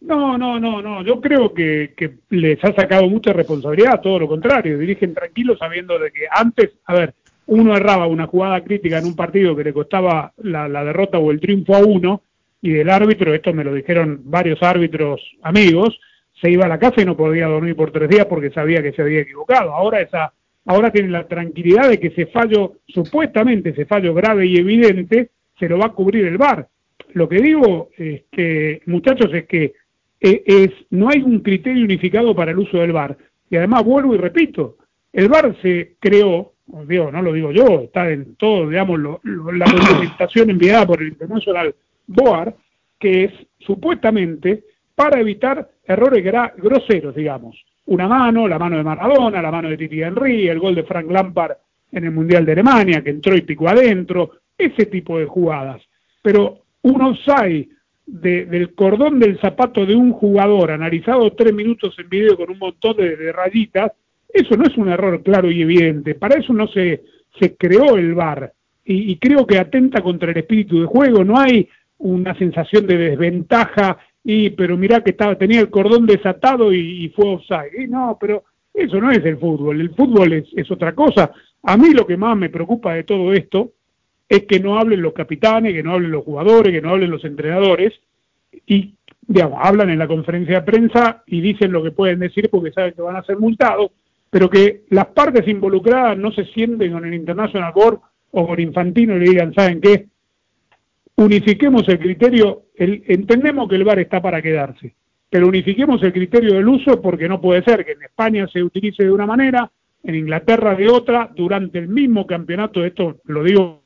No, no, no, no. Yo creo que, que les ha sacado mucha responsabilidad, todo lo contrario. Dirigen tranquilos sabiendo de que antes, a ver, uno erraba una jugada crítica en un partido que le costaba la, la derrota o el triunfo a uno, y del árbitro, esto me lo dijeron varios árbitros amigos, se iba a la casa y no podía dormir por tres días porque sabía que se había equivocado. Ahora esa ahora tienen la tranquilidad de que ese fallo, supuestamente ese fallo grave y evidente, se lo va a cubrir el VAR. Lo que digo, este, muchachos, es que e, es, no hay un criterio unificado para el uso del VAR. Y además vuelvo y repito, el VAR se creó, digo, no lo digo yo, está en todo, digamos, la documentación enviada por el International Board, que es supuestamente para evitar errores groseros, digamos una mano, la mano de Maradona, la mano de Titi Henry, el gol de Frank Lampard en el Mundial de Alemania, que entró y picó adentro, ese tipo de jugadas. Pero un offside del cordón del zapato de un jugador, analizado tres minutos en video con un montón de, rayitas, eso no es un error claro y evidente. Para eso no se, se creó el VAR. Y creo que atenta contra el espíritu de juego. No hay una sensación de desventaja y pero mirá que estaba, tenía el cordón desatado y, fue offside. Y no, pero eso no es el fútbol, el fútbol es, otra cosa. A mí lo que más me preocupa de todo esto es que no hablen los capitanes, que no hablen los jugadores, que no hablen los entrenadores y, digamos, hablan en la conferencia de prensa y dicen lo que pueden decir porque saben que van a ser multados, pero que las partes involucradas no se sienten con el International Board o con Infantino y le digan, ¿saben qué? Unifiquemos el criterio, entendemos que el VAR está para quedarse, pero unifiquemos el criterio del uso porque no puede ser que en España se utilice de una manera, en Inglaterra de otra, durante el mismo campeonato, esto lo digo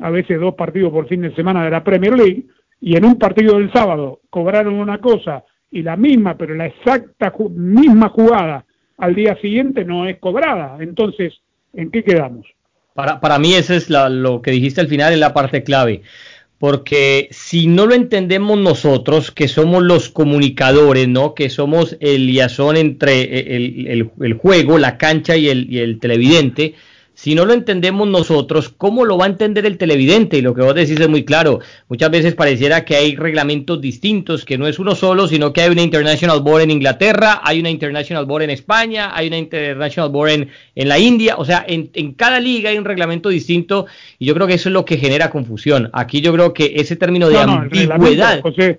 a veces dos partidos por fin de semana de la Premier League, y en un partido del sábado cobraron una cosa y la misma, pero la exacta misma jugada al día siguiente no es cobrada. Entonces, ¿en qué quedamos? Para, para mí eso es lo que dijiste al final, en la parte clave. Porque si no lo entendemos nosotros, que somos los comunicadores, ¿no? Que somos el liazón entre el, el, juego, la cancha y el, y el televidente, si no lo entendemos nosotros, ¿cómo lo va a entender el televidente? Y lo que vos decís es muy claro. Muchas veces pareciera que hay reglamentos distintos, que no es uno solo, sino que hay una International Board en Inglaterra, hay una International Board en España, hay una International Board en, en la India. O sea, en, en, cada liga hay un reglamento distinto y yo creo que eso es lo que genera confusión. Aquí yo creo que ese término de ambigüedad... José,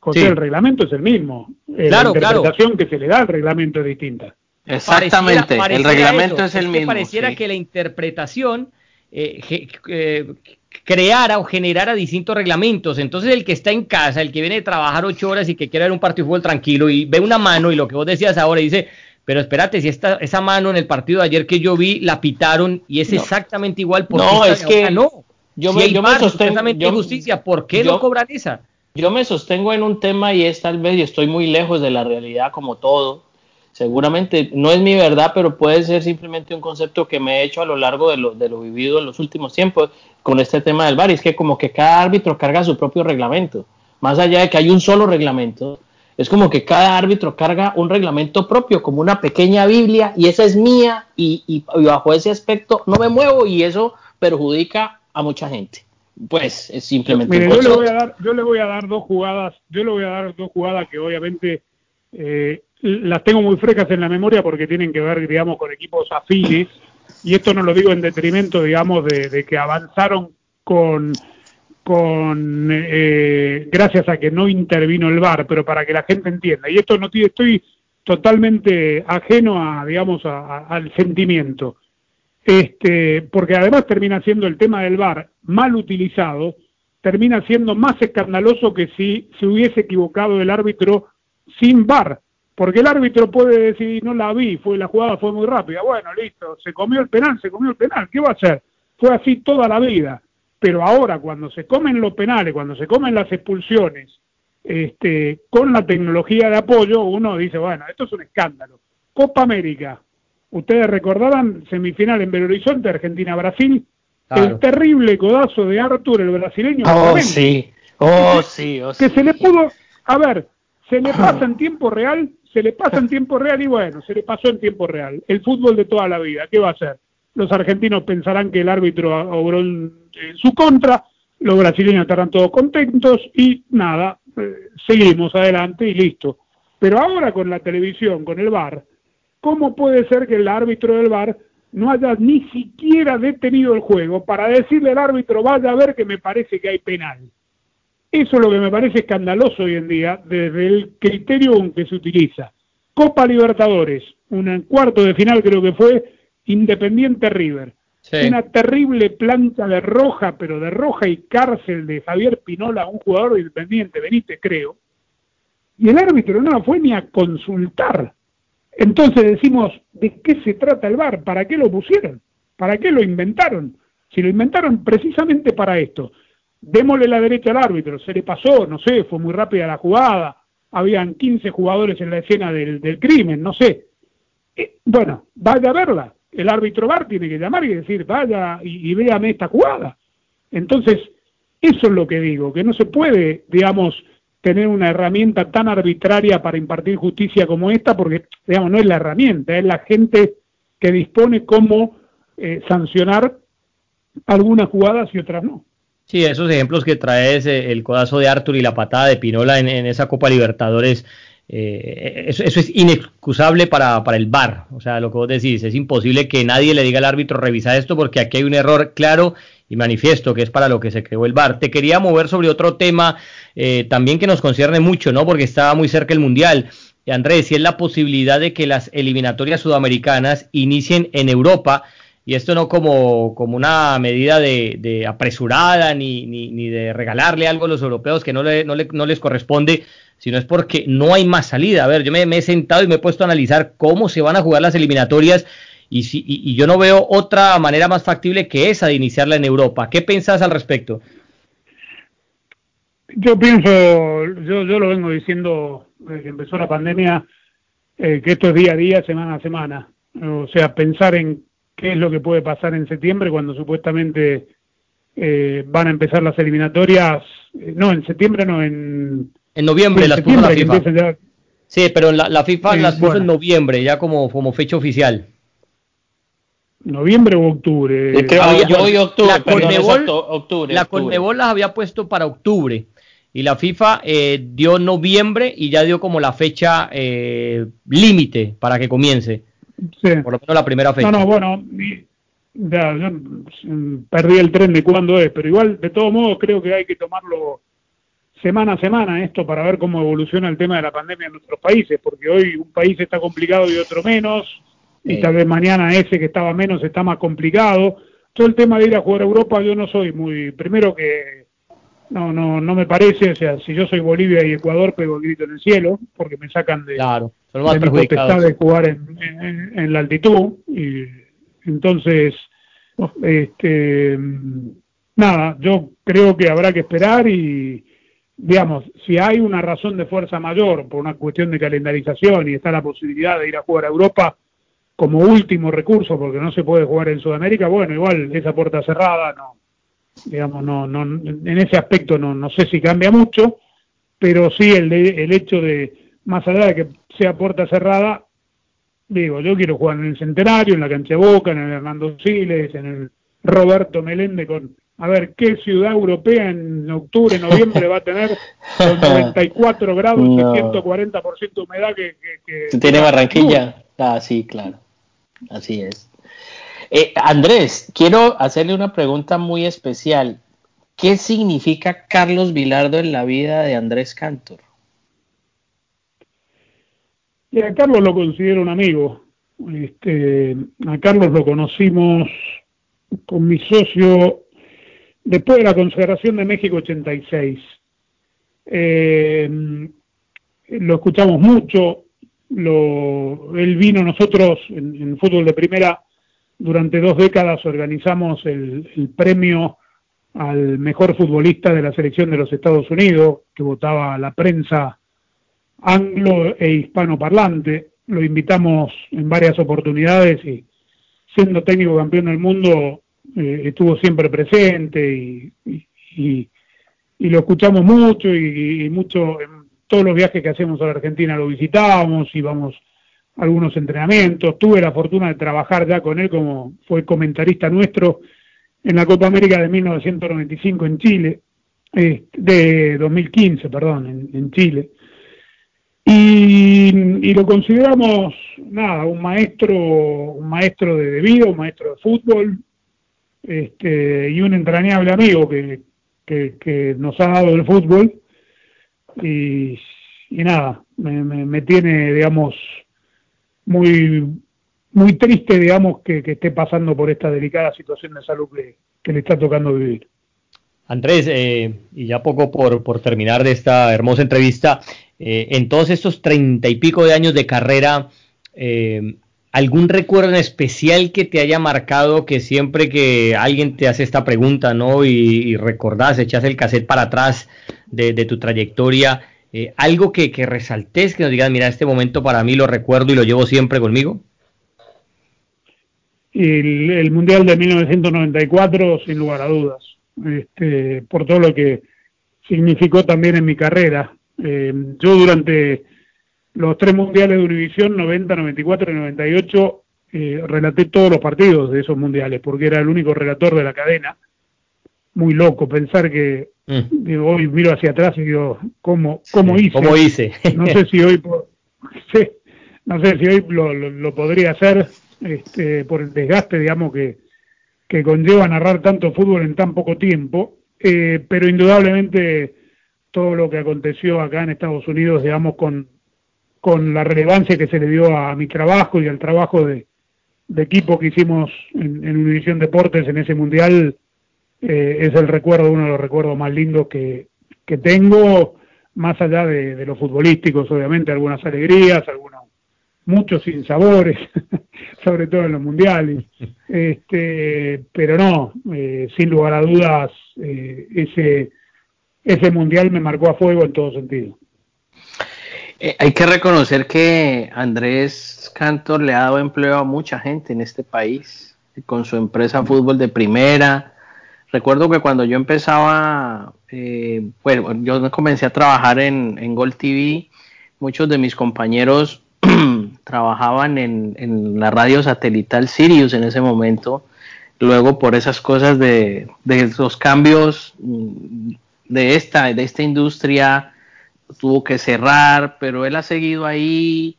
José el reglamento es el mismo. Eh, claro, la interpretación que se le da al reglamento es distinta. Exactamente, el reglamento es el mismo. pareciera que la interpretación eh, eh, creara o generara distintos reglamentos. Entonces el que está en casa, el que viene a trabajar ocho horas y que quiere ver un partido de fútbol tranquilo y ve una mano y lo que vos decías ahora dice, pero espérate, si esta, esa mano en el partido de ayer que yo vi la pitaron y es exactamente igual. ¿por no, es que no. Yo me, yo me sostengo. Yo, justicia, ¿por qué no cobran esa? Yo me sostengo en un tema y es tal vez, y estoy muy lejos de la realidad como todo, seguramente no es mi verdad, pero puede ser simplemente un concepto que me he hecho a lo largo de lo, de lo vivido en los últimos tiempos con este tema del VAR. Y es que como que cada árbitro carga su propio reglamento. Más allá de que hay un solo reglamento, es como que cada árbitro carga un reglamento propio, como una pequeña Biblia, y esa es mía, y, y, bajo ese aspecto no me muevo, y eso perjudica a mucha gente. Pues es simplemente. Mire, yo, le voy a dar, yo le voy a dar dos jugadas, yo le voy a dar dos jugadas que obviamente eh, las tengo muy frescas en la memoria porque tienen que ver, digamos, con equipos afines, y esto no lo digo en detrimento, digamos, de, que avanzaron con, con eh, gracias a que no intervino el VAR, pero para que la gente entienda. Y esto no estoy totalmente ajeno a, digamos, al sentimiento. Este, porque además termina siendo el tema del VAR mal utilizado, termina siendo más escandaloso que si se hubiese equivocado el árbitro sin VAR. Porque el árbitro puede decir, no la vi, fue la jugada fue muy rápida. Bueno, listo, se comió el penal, se comió el penal. ¿Qué va a hacer? Fue así toda la vida. Pero ahora, cuando se comen los penales, cuando se comen las expulsiones, este, con la tecnología de apoyo, uno dice, bueno, esto es un escándalo. Copa América, ustedes recordarán semifinal en Belo Horizonte, Argentina-Brasil, el terrible codazo de Artur, el brasileño. Oh, sí, oh, sí, oh, Que se le pudo, a ver, se le pasa en tiempo real, se le pasa en tiempo real y bueno, se le pasó en tiempo real. El fútbol de toda la vida, ¿qué va a hacer? Los argentinos pensarán que el árbitro obró en, su contra, los brasileños estarán todos contentos y nada, eh, seguimos adelante y listo. Pero ahora con la televisión, con el VAR, ¿cómo puede ser que el árbitro del VAR no haya ni siquiera detenido el juego para decirle al árbitro, vaya a ver que me parece que hay penal? Eso es lo que me parece escandaloso hoy en día desde el criterio con que se utiliza. Copa Libertadores, un cuarto de final creo que fue Independiente River. Una terrible plancha de roja, pero de roja y cárcel de Javier Pinola, un jugador independiente, Benítez creo. Y el árbitro no fue ni a consultar. Entonces decimos, ¿de qué se trata el VAR? ¿Para qué lo pusieron? ¿Para qué lo inventaron? Si lo inventaron precisamente para esto. Démosle la derecha al árbitro, se le pasó, no sé, fue muy rápida la jugada, habían 15 jugadores en la escena del, crimen, no sé. Eh, bueno, vaya a verla, el árbitro VAR tiene que llamar y decir, vaya y, véame esta jugada. Entonces, eso es lo que digo, que no se puede, digamos, tener una herramienta tan arbitraria para impartir justicia como esta, porque, digamos, no es la herramienta, es la gente que dispone cómo eh, sancionar algunas jugadas y otras no. Sí, esos ejemplos que traes, eh, el codazo de Artur y la patada de Pinola en, en esa Copa Libertadores, eh, eso, es inexcusable para, para, el VAR. O sea, lo que vos decís, es imposible que nadie le diga al árbitro revisa esto porque aquí hay un error claro y manifiesto que es para lo que se creó el VAR. Te quería mover sobre otro tema eh, también que nos concierne mucho, ¿no? Porque estaba muy cerca el Mundial. Andrés, si es la posibilidad de que las eliminatorias sudamericanas inicien en Europa y esto no como, como una medida de, apresurada ni, ni, de regalarle algo a los europeos que no, le, no, le, no les corresponde, sino es porque no hay más salida. A ver, yo me, he sentado y me he puesto a analizar cómo se van a jugar las eliminatorias y, si, y, yo no veo otra manera más factible que esa de iniciarla en Europa. ¿Qué pensás al respecto? Yo pienso, yo, yo lo vengo diciendo desde que empezó la pandemia, eh, que esto es día a día, semana a semana. O sea, pensar en qué es lo que puede pasar en septiembre cuando supuestamente eh, van a empezar las eliminatorias, eh, no, en septiembre no, en en noviembre las puso la FIFA. Sí, pero la, FIFA las puso en noviembre, ya como, como fecha oficial. ¿Noviembre o octubre? yo voy octubre, la Conmebol, octubre, la Conmebol las había puesto para octubre y la FIFA eh, dio noviembre y ya dio como la fecha eh, límite para que comience. Sí. Por lo menos la primera fecha. No, no, bueno, ya, yo mm, perdí el tren de cuándo es, pero igual, de todos modos, creo que hay que tomarlo semana a semana esto para ver cómo evoluciona el tema de la pandemia en nuestros países, porque hoy un país está complicado y otro menos, y tal vez mañana ese que estaba menos está más complicado. Todo el tema de ir a jugar a Europa yo no soy muy, primero que no no no me parece, o sea, si yo soy Bolivia y Ecuador pego el grito en el cielo, porque me sacan de, claro, de mi potestad de jugar en, en la altitud, y entonces, este, nada, yo creo que habrá que esperar y digamos, si hay una razón de fuerza mayor por una cuestión de calendarización y está la posibilidad de ir a jugar a Europa como último recurso porque no se puede jugar en Sudamérica, bueno, igual esa puerta cerrada no, digamos, no, no, en ese aspecto no, no sé si cambia mucho, pero sí el, el hecho de, más allá de que sea puerta cerrada, digo, yo quiero jugar en el Centenario, en la cancha Boca, en el Hernando Siles, en el Roberto Melende con a ver qué ciudad europea en octubre, noviembre va a tener los 94 grados y 140% de humedad que, que, tiene Barranquilla. Ah, sí, claro. Así es. Eh, Andrés, quiero hacerle una pregunta muy especial. ¿Qué significa Carlos Vilardo en la vida de Andrés Cantor? A Carlos lo considero un amigo. Este, a Carlos lo conocimos con mi socio después de la consagración de México 86. Eh, lo escuchamos mucho, lo, él vino nosotros en, fútbol de primera durante dos décadas organizamos el, premio al mejor futbolista de la selección de los Estados Unidos, que votaba la prensa anglo e hispanoparlante. Lo invitamos en varias oportunidades y siendo técnico campeón del mundo eh, estuvo siempre presente y, y, lo escuchamos mucho y, mucho en todos los viajes que hacemos a la Argentina lo visitábamos, íbamos algunos entrenamientos, tuve la fortuna de trabajar ya con él como fue comentarista nuestro en la Copa América de 1995 en Chile, eh, de 2015, perdón, en, Chile. Y, lo consideramos, nada, un maestro, un maestro de vida, un maestro de fútbol, este, y un entrañable amigo que, que, nos ha dado el fútbol. Y, nada, me, tiene, digamos, muy, muy triste, digamos, que, esté pasando por esta delicada situación de salud que, le está tocando vivir. Andrés, eh, y ya poco por, por, terminar de esta hermosa entrevista, eh, en todos estos treinta y pico de años de carrera, eh, ¿Algún recuerdo en especial que te haya marcado que siempre que alguien te hace esta pregunta, ¿no? Y, recordás, echas el cassette para atrás de, tu trayectoria, eh, algo que, que, resaltes, que nos digas, mira, este momento para mí lo recuerdo y lo llevo siempre conmigo? El, Mundial de 1994, sin lugar a dudas, este, por todo lo que significó también en mi carrera. Eh, yo durante los tres mundiales de Univisión, 90, 94 y 98, eh, relaté todos los partidos de esos mundiales, porque era el único relator de la cadena. Muy loco pensar que mm. hoy miro hacia atrás y digo, ¿cómo, cómo hice? ¿Cómo hice? no sé si hoy, no sé si hoy lo, podría hacer este, por el desgaste, digamos, que, que conlleva narrar tanto fútbol en tan poco tiempo, eh, pero indudablemente todo lo que aconteció acá en Estados Unidos, digamos, con, con la relevancia que se le dio a mi trabajo y al trabajo de, equipo que hicimos en, en Univisión Deportes en ese mundial, eh, es el recuerdo, uno de los recuerdos más lindos que, tengo, más allá de, los futbolísticos, obviamente, algunas alegrías, algunos, muchos sinsabores, sobre todo en los mundiales, este, pero no, eh, sin lugar a dudas, eh, ese, ese mundial me marcó a fuego en todo sentido. Eh, hay que reconocer que Andrés Cantor le ha dado empleo a mucha gente en este país, con su empresa fútbol de primera. Recuerdo que cuando yo empezaba, eh, bueno, yo comencé a trabajar en, en Gol TV, muchos de mis compañeros trabajaban en, la radio satelital Sirius en ese momento. Luego, por esas cosas de, de los cambios mm, de esta, de esta industria, tuvo que cerrar, pero él ha seguido ahí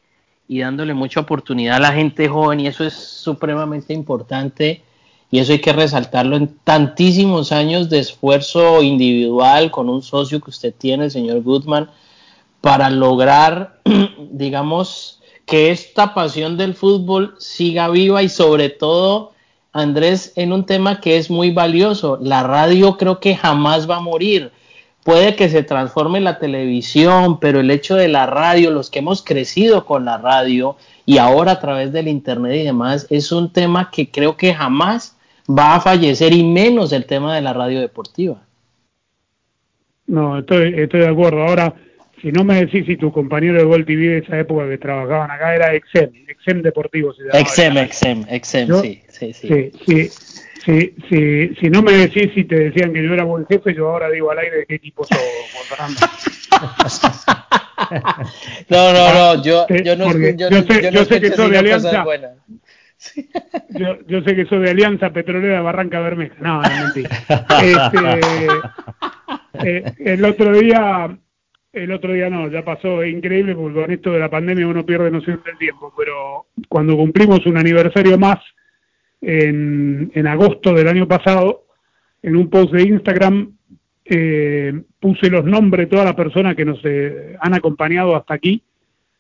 y dándole mucha oportunidad a la gente joven y eso es supremamente importante y eso hay que resaltarlo en tantísimos años de esfuerzo individual con un socio que usted tiene, señor Goodman, para lograr, digamos, que esta pasión del fútbol siga viva y sobre todo, Andrés, en un tema que es muy valioso, la radio creo que jamás va a morir. Puede que se transforme la televisión, pero el hecho de la radio, los que hemos crecido con la radio y ahora a través del internet y demás, es un tema que creo que jamás va a fallecer y menos el tema de la radio deportiva. No, estoy, estoy de acuerdo. Ahora, si no me decís si tu compañero de Gol TV de esa época que trabajaban acá era Exem, Exem Deportivo. Se Exem, Exem, Exem, sí, sí, sí. sí si, si, si no me decís si te decían que yo era buen jefe, yo ahora digo al aire de qué equipo sos, Juan No, no, no, yo, yo no, yo, yo, sé, yo, sé que sos de Alianza. Yo, yo sé que sos de Alianza Petrolera Barranca Bermeja. No, no mentira. Este, eh, el otro día, el otro día no, ya pasó, es increíble porque con esto de la pandemia uno pierde noción del tiempo, pero cuando cumplimos un aniversario más, en, en agosto del año pasado, en un post de Instagram eh, puse los nombres de todas las personas que nos eh, han acompañado hasta aquí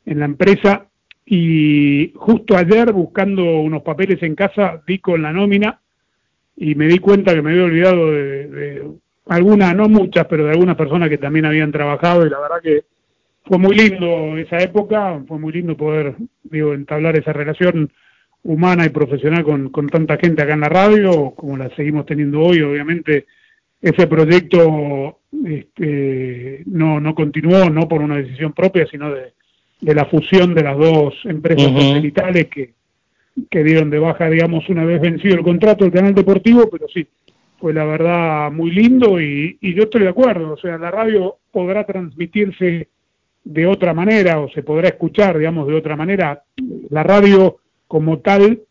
en la empresa y justo ayer buscando unos papeles en casa di con la nómina y me di cuenta que me había olvidado de, algunas, no muchas, pero de algunas personas que también habían trabajado y la verdad que fue muy lindo esa época, fue muy lindo poder, digo, entablar esa relación humana y profesional con, con tanta gente acá en la radio, como la seguimos teniendo hoy, obviamente. Ese proyecto este, no, no continuó, no por una decisión propia, sino de, de la fusión de las dos empresas satelitales que, que dieron de baja, digamos, una vez vencido el contrato del canal deportivo, pero sí, fue la verdad muy lindo y, y yo estoy de acuerdo, o sea, la radio podrá transmitirse de otra manera o se podrá escuchar, digamos, de otra manera. La radio como tal,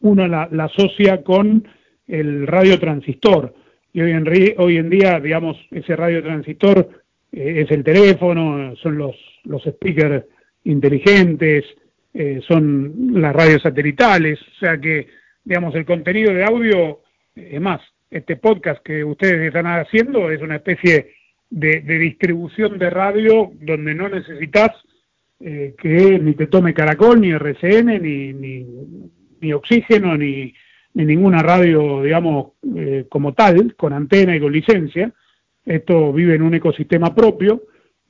uno la, la asocia con el radio transistor y hoy en, hoy en día, digamos, ese radio transistor eh, es el teléfono, son los, los speakers inteligentes, eh, son las radios satelitales, o sea que, digamos, el contenido de audio, es más, este podcast que ustedes están haciendo es una especie de, distribución de radio donde no necesitas eh, que ni te tome caracol, ni RCN, ni, ni, ni oxígeno, ni, ni ninguna radio, digamos, eh, como tal, con antena y con licencia. Esto vive en un ecosistema propio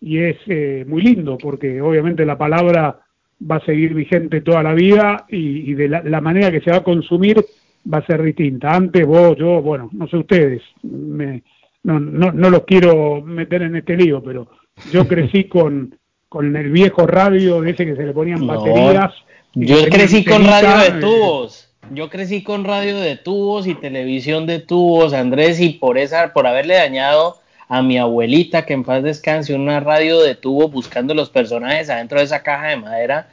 y es eh, muy lindo porque obviamente la palabra va a seguir vigente toda la vida y, de la, manera que se va a consumir va a ser distinta. Antes vos, yo, bueno, no sé ustedes, me, no, no, no los quiero meter en este lío, pero yo crecí con, con el viejo radio ese que se le ponían baterías. Yo crecí con radio de tubos. Yo crecí con radio de tubos y televisión de tubos, Andrés, y por esa, por haberle dañado a mi abuelita, que en paz descanse, una radio de tubo buscando los personajes adentro de esa caja de madera,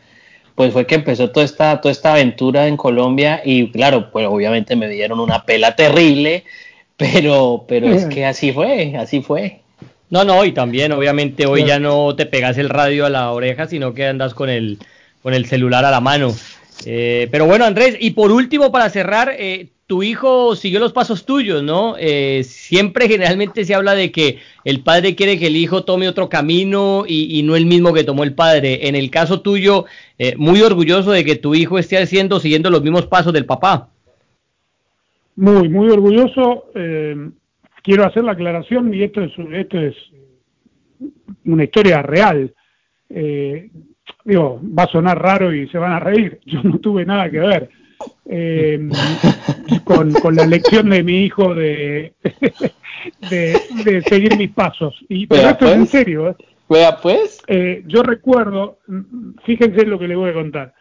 pues fue que empezó toda esta, toda esta aventura en Colombia y claro, pues obviamente me dieron una pela terrible, pero, pero es que así fue, así fue. No, no, y también obviamente hoy ya no te pegas el radio a la oreja, sino que andas con el, con el celular a la mano. Eh, pero bueno, Andrés, y por último, para cerrar, eh, tu hijo siguió los pasos tuyos, ¿no? Eh, siempre generalmente se habla de que el padre quiere que el hijo tome otro camino y, no el mismo que tomó el padre. En el caso tuyo, muy orgulloso de que tu hijo esté haciendo, siguiendo los mismos pasos del papá. Muy, muy orgulloso. quiero hacer la aclaración y esto es, esto es una historia real. Eh, digo, va a sonar raro y se van a reír, yo no tuve nada que ver eh, con, la elección de mi hijo de, de, seguir mis pasos. Y, pero esto es en pues. serio. ¿eh? pues. Eh, yo recuerdo, fíjense lo que le voy a contar.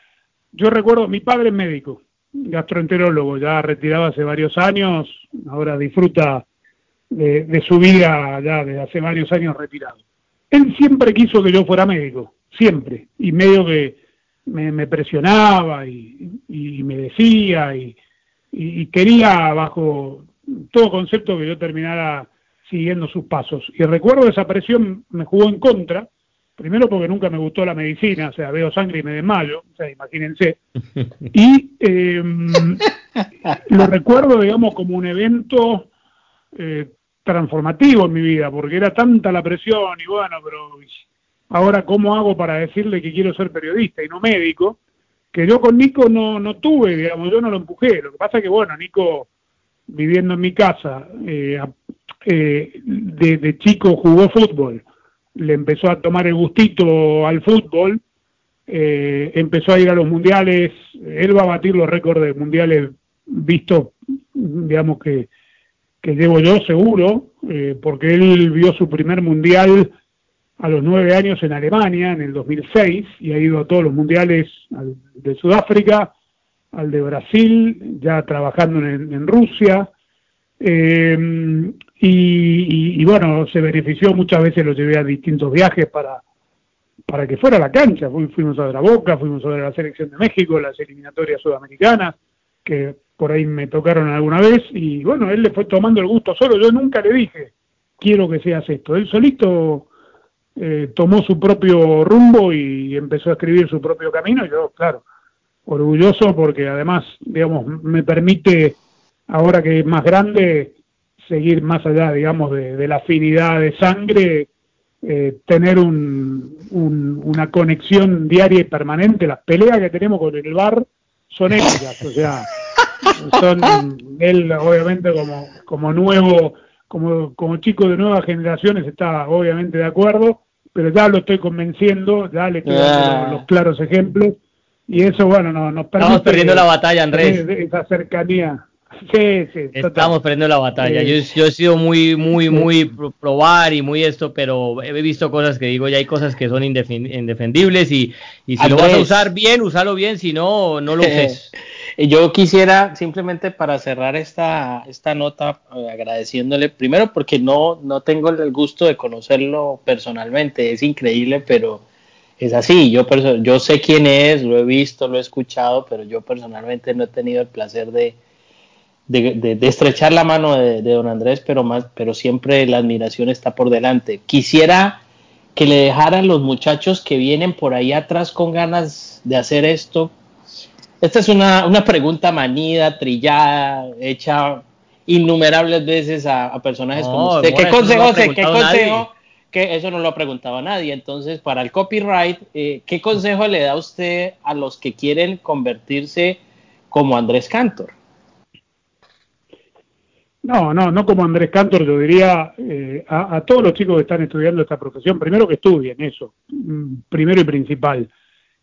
Yo recuerdo, mi padre es médico, gastroenterólogo, ya retirado hace varios años, ahora disfruta de, de su vida ya de hace varios años retirado. Él siempre quiso que yo fuera médico siempre, y medio que me, presionaba y, me decía y, quería bajo todo concepto que yo terminara siguiendo sus pasos. Y recuerdo esa presión me jugó en contra, primero porque nunca me gustó la medicina, o sea, veo sangre y me desmayo, o sea, imagínense. Y em, lo recuerdo, digamos, como un evento eh, transformativo en mi vida, porque era tanta la presión y bueno, pero ahora cómo hago para decirle que quiero ser periodista y no médico, que yo con Nico no, no tuve, digamos, yo no lo empujé. Lo que pasa es que, bueno, Nico, viviendo en mi casa, eh, eh, de, chico jugó fútbol, le empezó a tomar el gustito al fútbol, eh, empezó a ir a los mundiales, él va a batir los récords de mundiales vistos, digamos, que, que llevo yo seguro, porque él vio su primer mundial a los nueve años en Alemania, en el 2006, y ha ido a todos los mundiales de Sudáfrica, al de Brasil, ya trabajando en, Rusia. Eh, y, bueno, se benefició, muchas veces lo llevé a distintos viajes para, para que fuera a la cancha. Fuimos a ver a Boca, fuimos a la selección de México, las eliminatorias sudamericanas, que por ahí me tocaron alguna vez, y bueno, él le fue tomando el gusto solo. Yo nunca le dije, quiero que seas esto. Él solito eh, tomó su propio rumbo y empezó a escribir su propio camino. Yo, claro, orgulloso porque además, digamos, me permite, ahora que es más grande, seguir más allá, digamos, de, la afinidad de sangre, eh, tener un, una conexión diaria y permanente. Las peleas que tenemos con el bar son épicas, o sea, son él obviamente como, como nuevo, como, como chico de nuevas generaciones está obviamente de acuerdo, pero ya lo estoy convenciendo, ya le estoy dando ah. los, claros ejemplos y eso bueno no, nos permite estamos perdiendo la batalla Andrés. esa cercanía. Sí sí estamos perdiendo la batalla. Yo, yo, he sido muy muy muy probar y muy esto pero he visto cosas que digo ya hay cosas que son indefendibles y, y si lo vas a usar bien usalo bien si no no lo uses Yo quisiera simplemente para cerrar esta, esta nota eh, agradeciéndole, primero porque no, no tengo el gusto de conocerlo personalmente, es increíble, pero es así. Yo, yo sé quién es, lo he visto, lo he escuchado, pero yo personalmente no he tenido el placer de, de, estrechar la mano de, don Andrés, pero, más, pero siempre la admiración está por delante. Quisiera que le dejaran los muchachos que vienen por ahí atrás con ganas de hacer esto, esta es una, una pregunta manida, trillada, hecha innumerables veces a, personajes como usted. ¿Qué consejo, qué consejo, que eso no lo ha preguntado nadie? Entonces, para el copyright, eh, ¿qué consejo le da usted a los que quieren convertirse como Andrés Cantor? No, no, no como Andrés Cantor, yo diría eh, a, a, todos los chicos que están estudiando esta profesión, primero que estudien eso, mm, primero y principal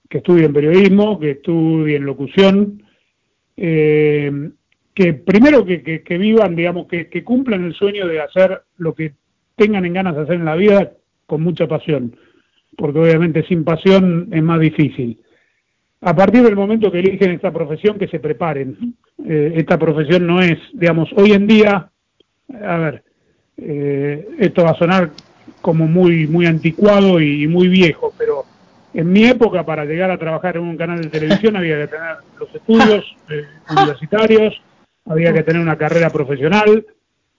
que estudien periodismo, que estudien locución, eh, que primero que, vivan, digamos, que, cumplan el sueño de hacer lo que tengan en ganas de hacer en la vida con mucha pasión, porque obviamente sin pasión es más difícil. A partir del momento que eligen esta profesión, que se preparen. Eh, esta profesión no es, digamos, hoy en día, a ver, eh, esto va a sonar como muy, muy anticuado y muy viejo, pero en mi época, para llegar a trabajar en un canal de televisión, había que tener los estudios eh, universitarios, había que tener una carrera profesional,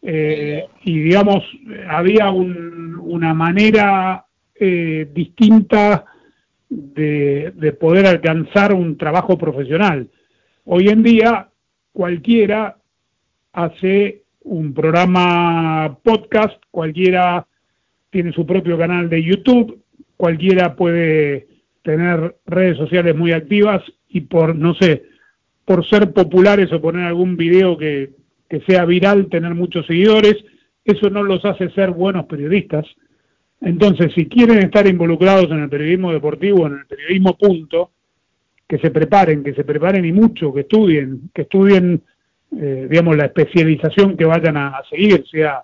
eh, y digamos, había una manera eh, distinta de, poder alcanzar un trabajo profesional. Hoy en día, cualquiera hace un programa podcast, cualquiera tiene su propio canal de YouTube, cualquiera puede tener redes sociales muy activas y por, no sé, por ser populares o poner algún video que, sea viral, tener muchos seguidores, eso no los hace ser buenos periodistas. Entonces, si quieren estar involucrados en el periodismo deportivo, en el periodismo punto, que se preparen, que se preparen y mucho, que estudien, que estudien, eh, digamos, la especialización que vayan a, seguir, sea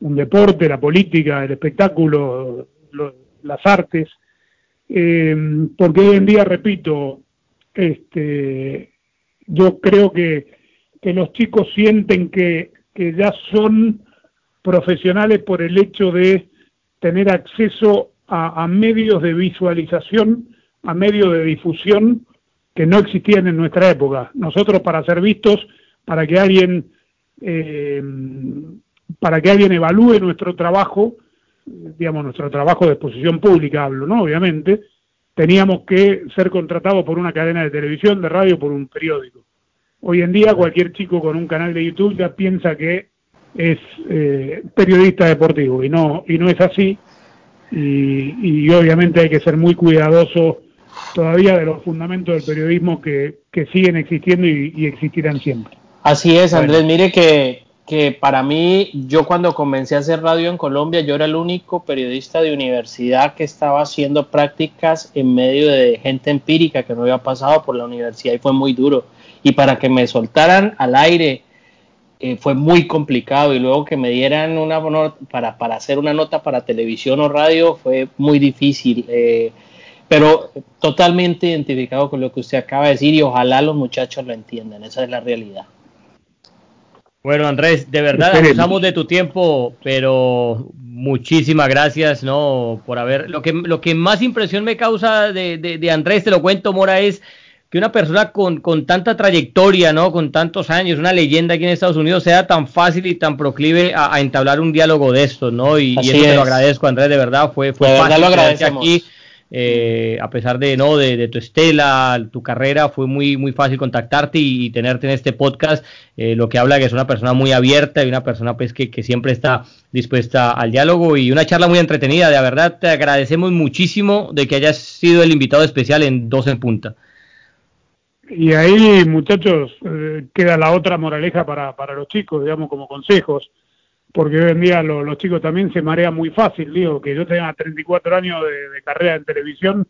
un deporte, la política, el espectáculo, las artes, eh, porque hoy en día, repito, este, yo creo que, que los chicos sienten que, que ya son profesionales por el hecho de tener acceso a, medios de visualización, a medios de difusión que no existían en nuestra época. Nosotros para ser vistos, para que alguien, eh, para que alguien evalúe nuestro trabajo, digamos, nuestro trabajo de exposición pública, hablo, ¿no? Obviamente, teníamos que ser contratados por una cadena de televisión, de radio, por un periódico. Hoy en día cualquier chico con un canal de YouTube ya piensa que es eh, periodista deportivo y no y no es así y, obviamente hay que ser muy cuidadoso todavía de los fundamentos del periodismo que, siguen existiendo y, existirán siempre. Así es, Andrés, mire que que para mí, yo cuando comencé a hacer radio en Colombia, yo era el único periodista de universidad que estaba haciendo prácticas en medio de gente empírica que no había pasado por la universidad y fue muy duro. Y para que me soltaran al aire eh, fue muy complicado y luego que me dieran una para, para hacer una nota para televisión o radio fue muy difícil. Eh, pero totalmente identificado con lo que usted acaba de decir y ojalá los muchachos lo entiendan, esa es la realidad. Bueno, Andrés, de verdad abusamos de tu tiempo, pero muchísimas gracias, ¿no? Por haber. Lo que, lo que más impresión me causa de, de, Andrés, te lo cuento, Mora, es que una persona con, con, tanta trayectoria, ¿no? Con tantos años, una leyenda aquí en Estados Unidos, sea tan fácil y tan proclive a, entablar un diálogo de estos, ¿no? Y, eso te lo agradezco, Andrés, de verdad, fue, fue fácil. Lo agradecemos. Aquí eh, a pesar de no de, tu estela, tu carrera, fue muy muy fácil contactarte y, tenerte en este podcast, eh, lo que habla que es una persona muy abierta y una persona pues que, siempre está dispuesta al diálogo y una charla muy entretenida, de verdad te agradecemos muchísimo de que hayas sido el invitado especial en Dos en Punta. Y ahí, muchachos, eh, queda la otra moraleja para, para los chicos, digamos, como consejos porque hoy en día los chicos también se marean muy fácil. Digo, que yo tenga 34 años de, carrera en televisión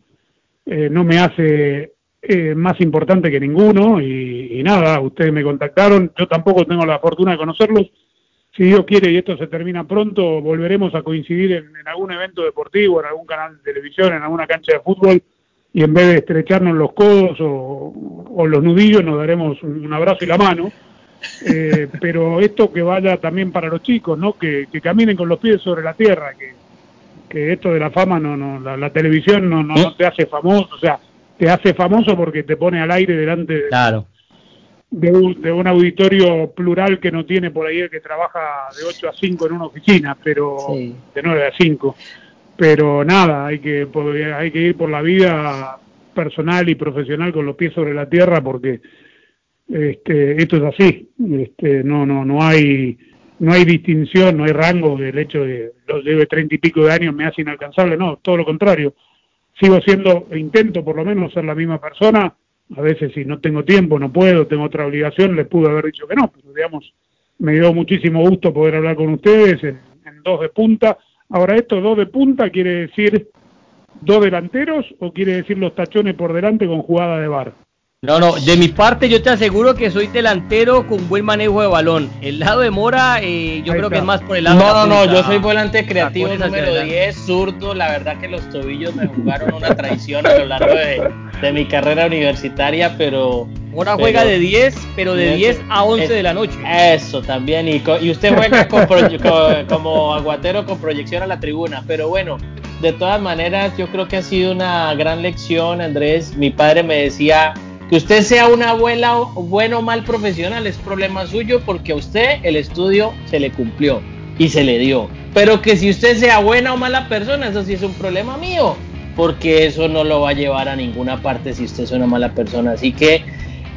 eh, no me hace eh, más importante que ninguno y, nada, ustedes me contactaron, yo tampoco tengo la fortuna de conocerlos. Si Dios quiere y esto se termina pronto, volveremos a coincidir en, algún evento deportivo, en algún canal de televisión, en alguna cancha de fútbol y en vez de estrecharnos los codos o, los nudillos nos daremos un abrazo y la mano eh, pero esto que vaya también para los chicos, ¿no? Que, caminen con los pies sobre la tierra, que, que esto de la fama, no, no la, televisión no, no, te hace famoso, o sea, te hace famoso porque te pone al aire delante de, claro. de, un, auditorio plural que no tiene por ahí el que trabaja de 8 a 5 en una oficina, pero de 9 a 5. Pero nada, hay que, hay que ir por la vida personal y profesional con los pies sobre la tierra porque este, esto es así, este, no, no, no hay, no hay distinción, no hay rango del hecho de los de treinta y pico de años me hace inalcanzable, no, todo lo contrario. Sigo siendo, intento por lo menos ser la misma persona, a veces si no tengo tiempo, no puedo, tengo otra obligación, les pude haber dicho que no, pero digamos, me dio muchísimo gusto poder hablar con ustedes en, en dos de punta. Ahora, esto dos de punta quiere decir dos delanteros o quiere decir los tachones por delante con jugada de bar. No, no, de mi parte yo te aseguro que soy delantero con buen manejo de balón. El lado de Mora, eh, yo creo que es más por el lado No, no, no, yo soy volante creativo número 10, zurdo. La verdad que los tobillos me jugaron una traición a lo largo de, mi carrera universitaria, pero. Mora juega de 10, pero de 10 a 11 de la noche. Eso también, y, y usted juega como aguatero con proyección a la tribuna, pero bueno. De todas maneras, yo creo que ha sido una gran lección, Andrés. Mi padre me decía, que usted sea una abuela bueno o mal profesional es problema suyo porque a usted el estudio se le cumplió y se le dio. Pero que si usted sea buena o mala persona, eso sí es un problema mío, porque eso no lo va a llevar a ninguna parte si usted es una mala persona. Así que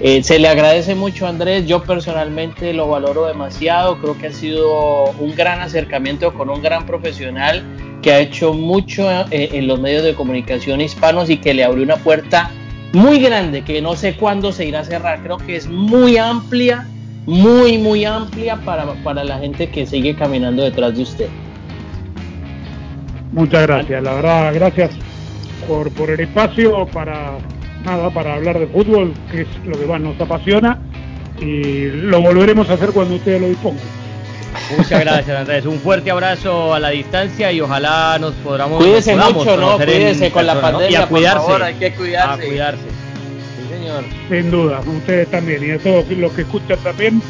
eh, se le agradece mucho Andrés, yo personalmente lo valoro demasiado, creo que ha sido un gran acercamiento con un gran profesional que ha hecho mucho eh, en los medios de comunicación hispanos y que le abrió una puerta muy grande que no sé cuándo se irá a cerrar. Creo que es muy amplia, muy, muy amplia para, para la gente que sigue caminando detrás de usted. Muchas gracias, la verdad, gracias por, por el espacio para nada, para hablar de fútbol, que es lo que más nos apasiona, y lo volveremos a hacer cuando ustedes lo dispongan. Muchas gracias, Andrés. Un fuerte abrazo a la distancia y ojalá nos podamos. Cuídese mucho, ¿no? Cuídese con la pandemia. Y a cuidarse. hay que cuidarse. A cuidarse. Sí, señor. Sin duda, ustedes también. Y a todos los que escuchan también,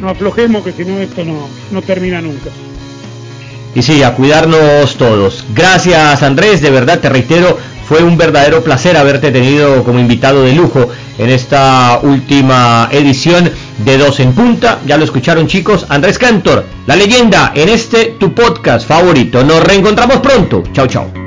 no aflojemos, que si no, esto no, no termina nunca. Y sí, a cuidarnos todos. Gracias, Andrés. De verdad, te reitero, fue un verdadero placer haberte tenido como invitado de lujo en esta última edición de Dos en Punta. Ya lo escucharon chicos, Andrés Cantor, la leyenda en este tu podcast favorito. Nos reencontramos pronto. Chao, chao.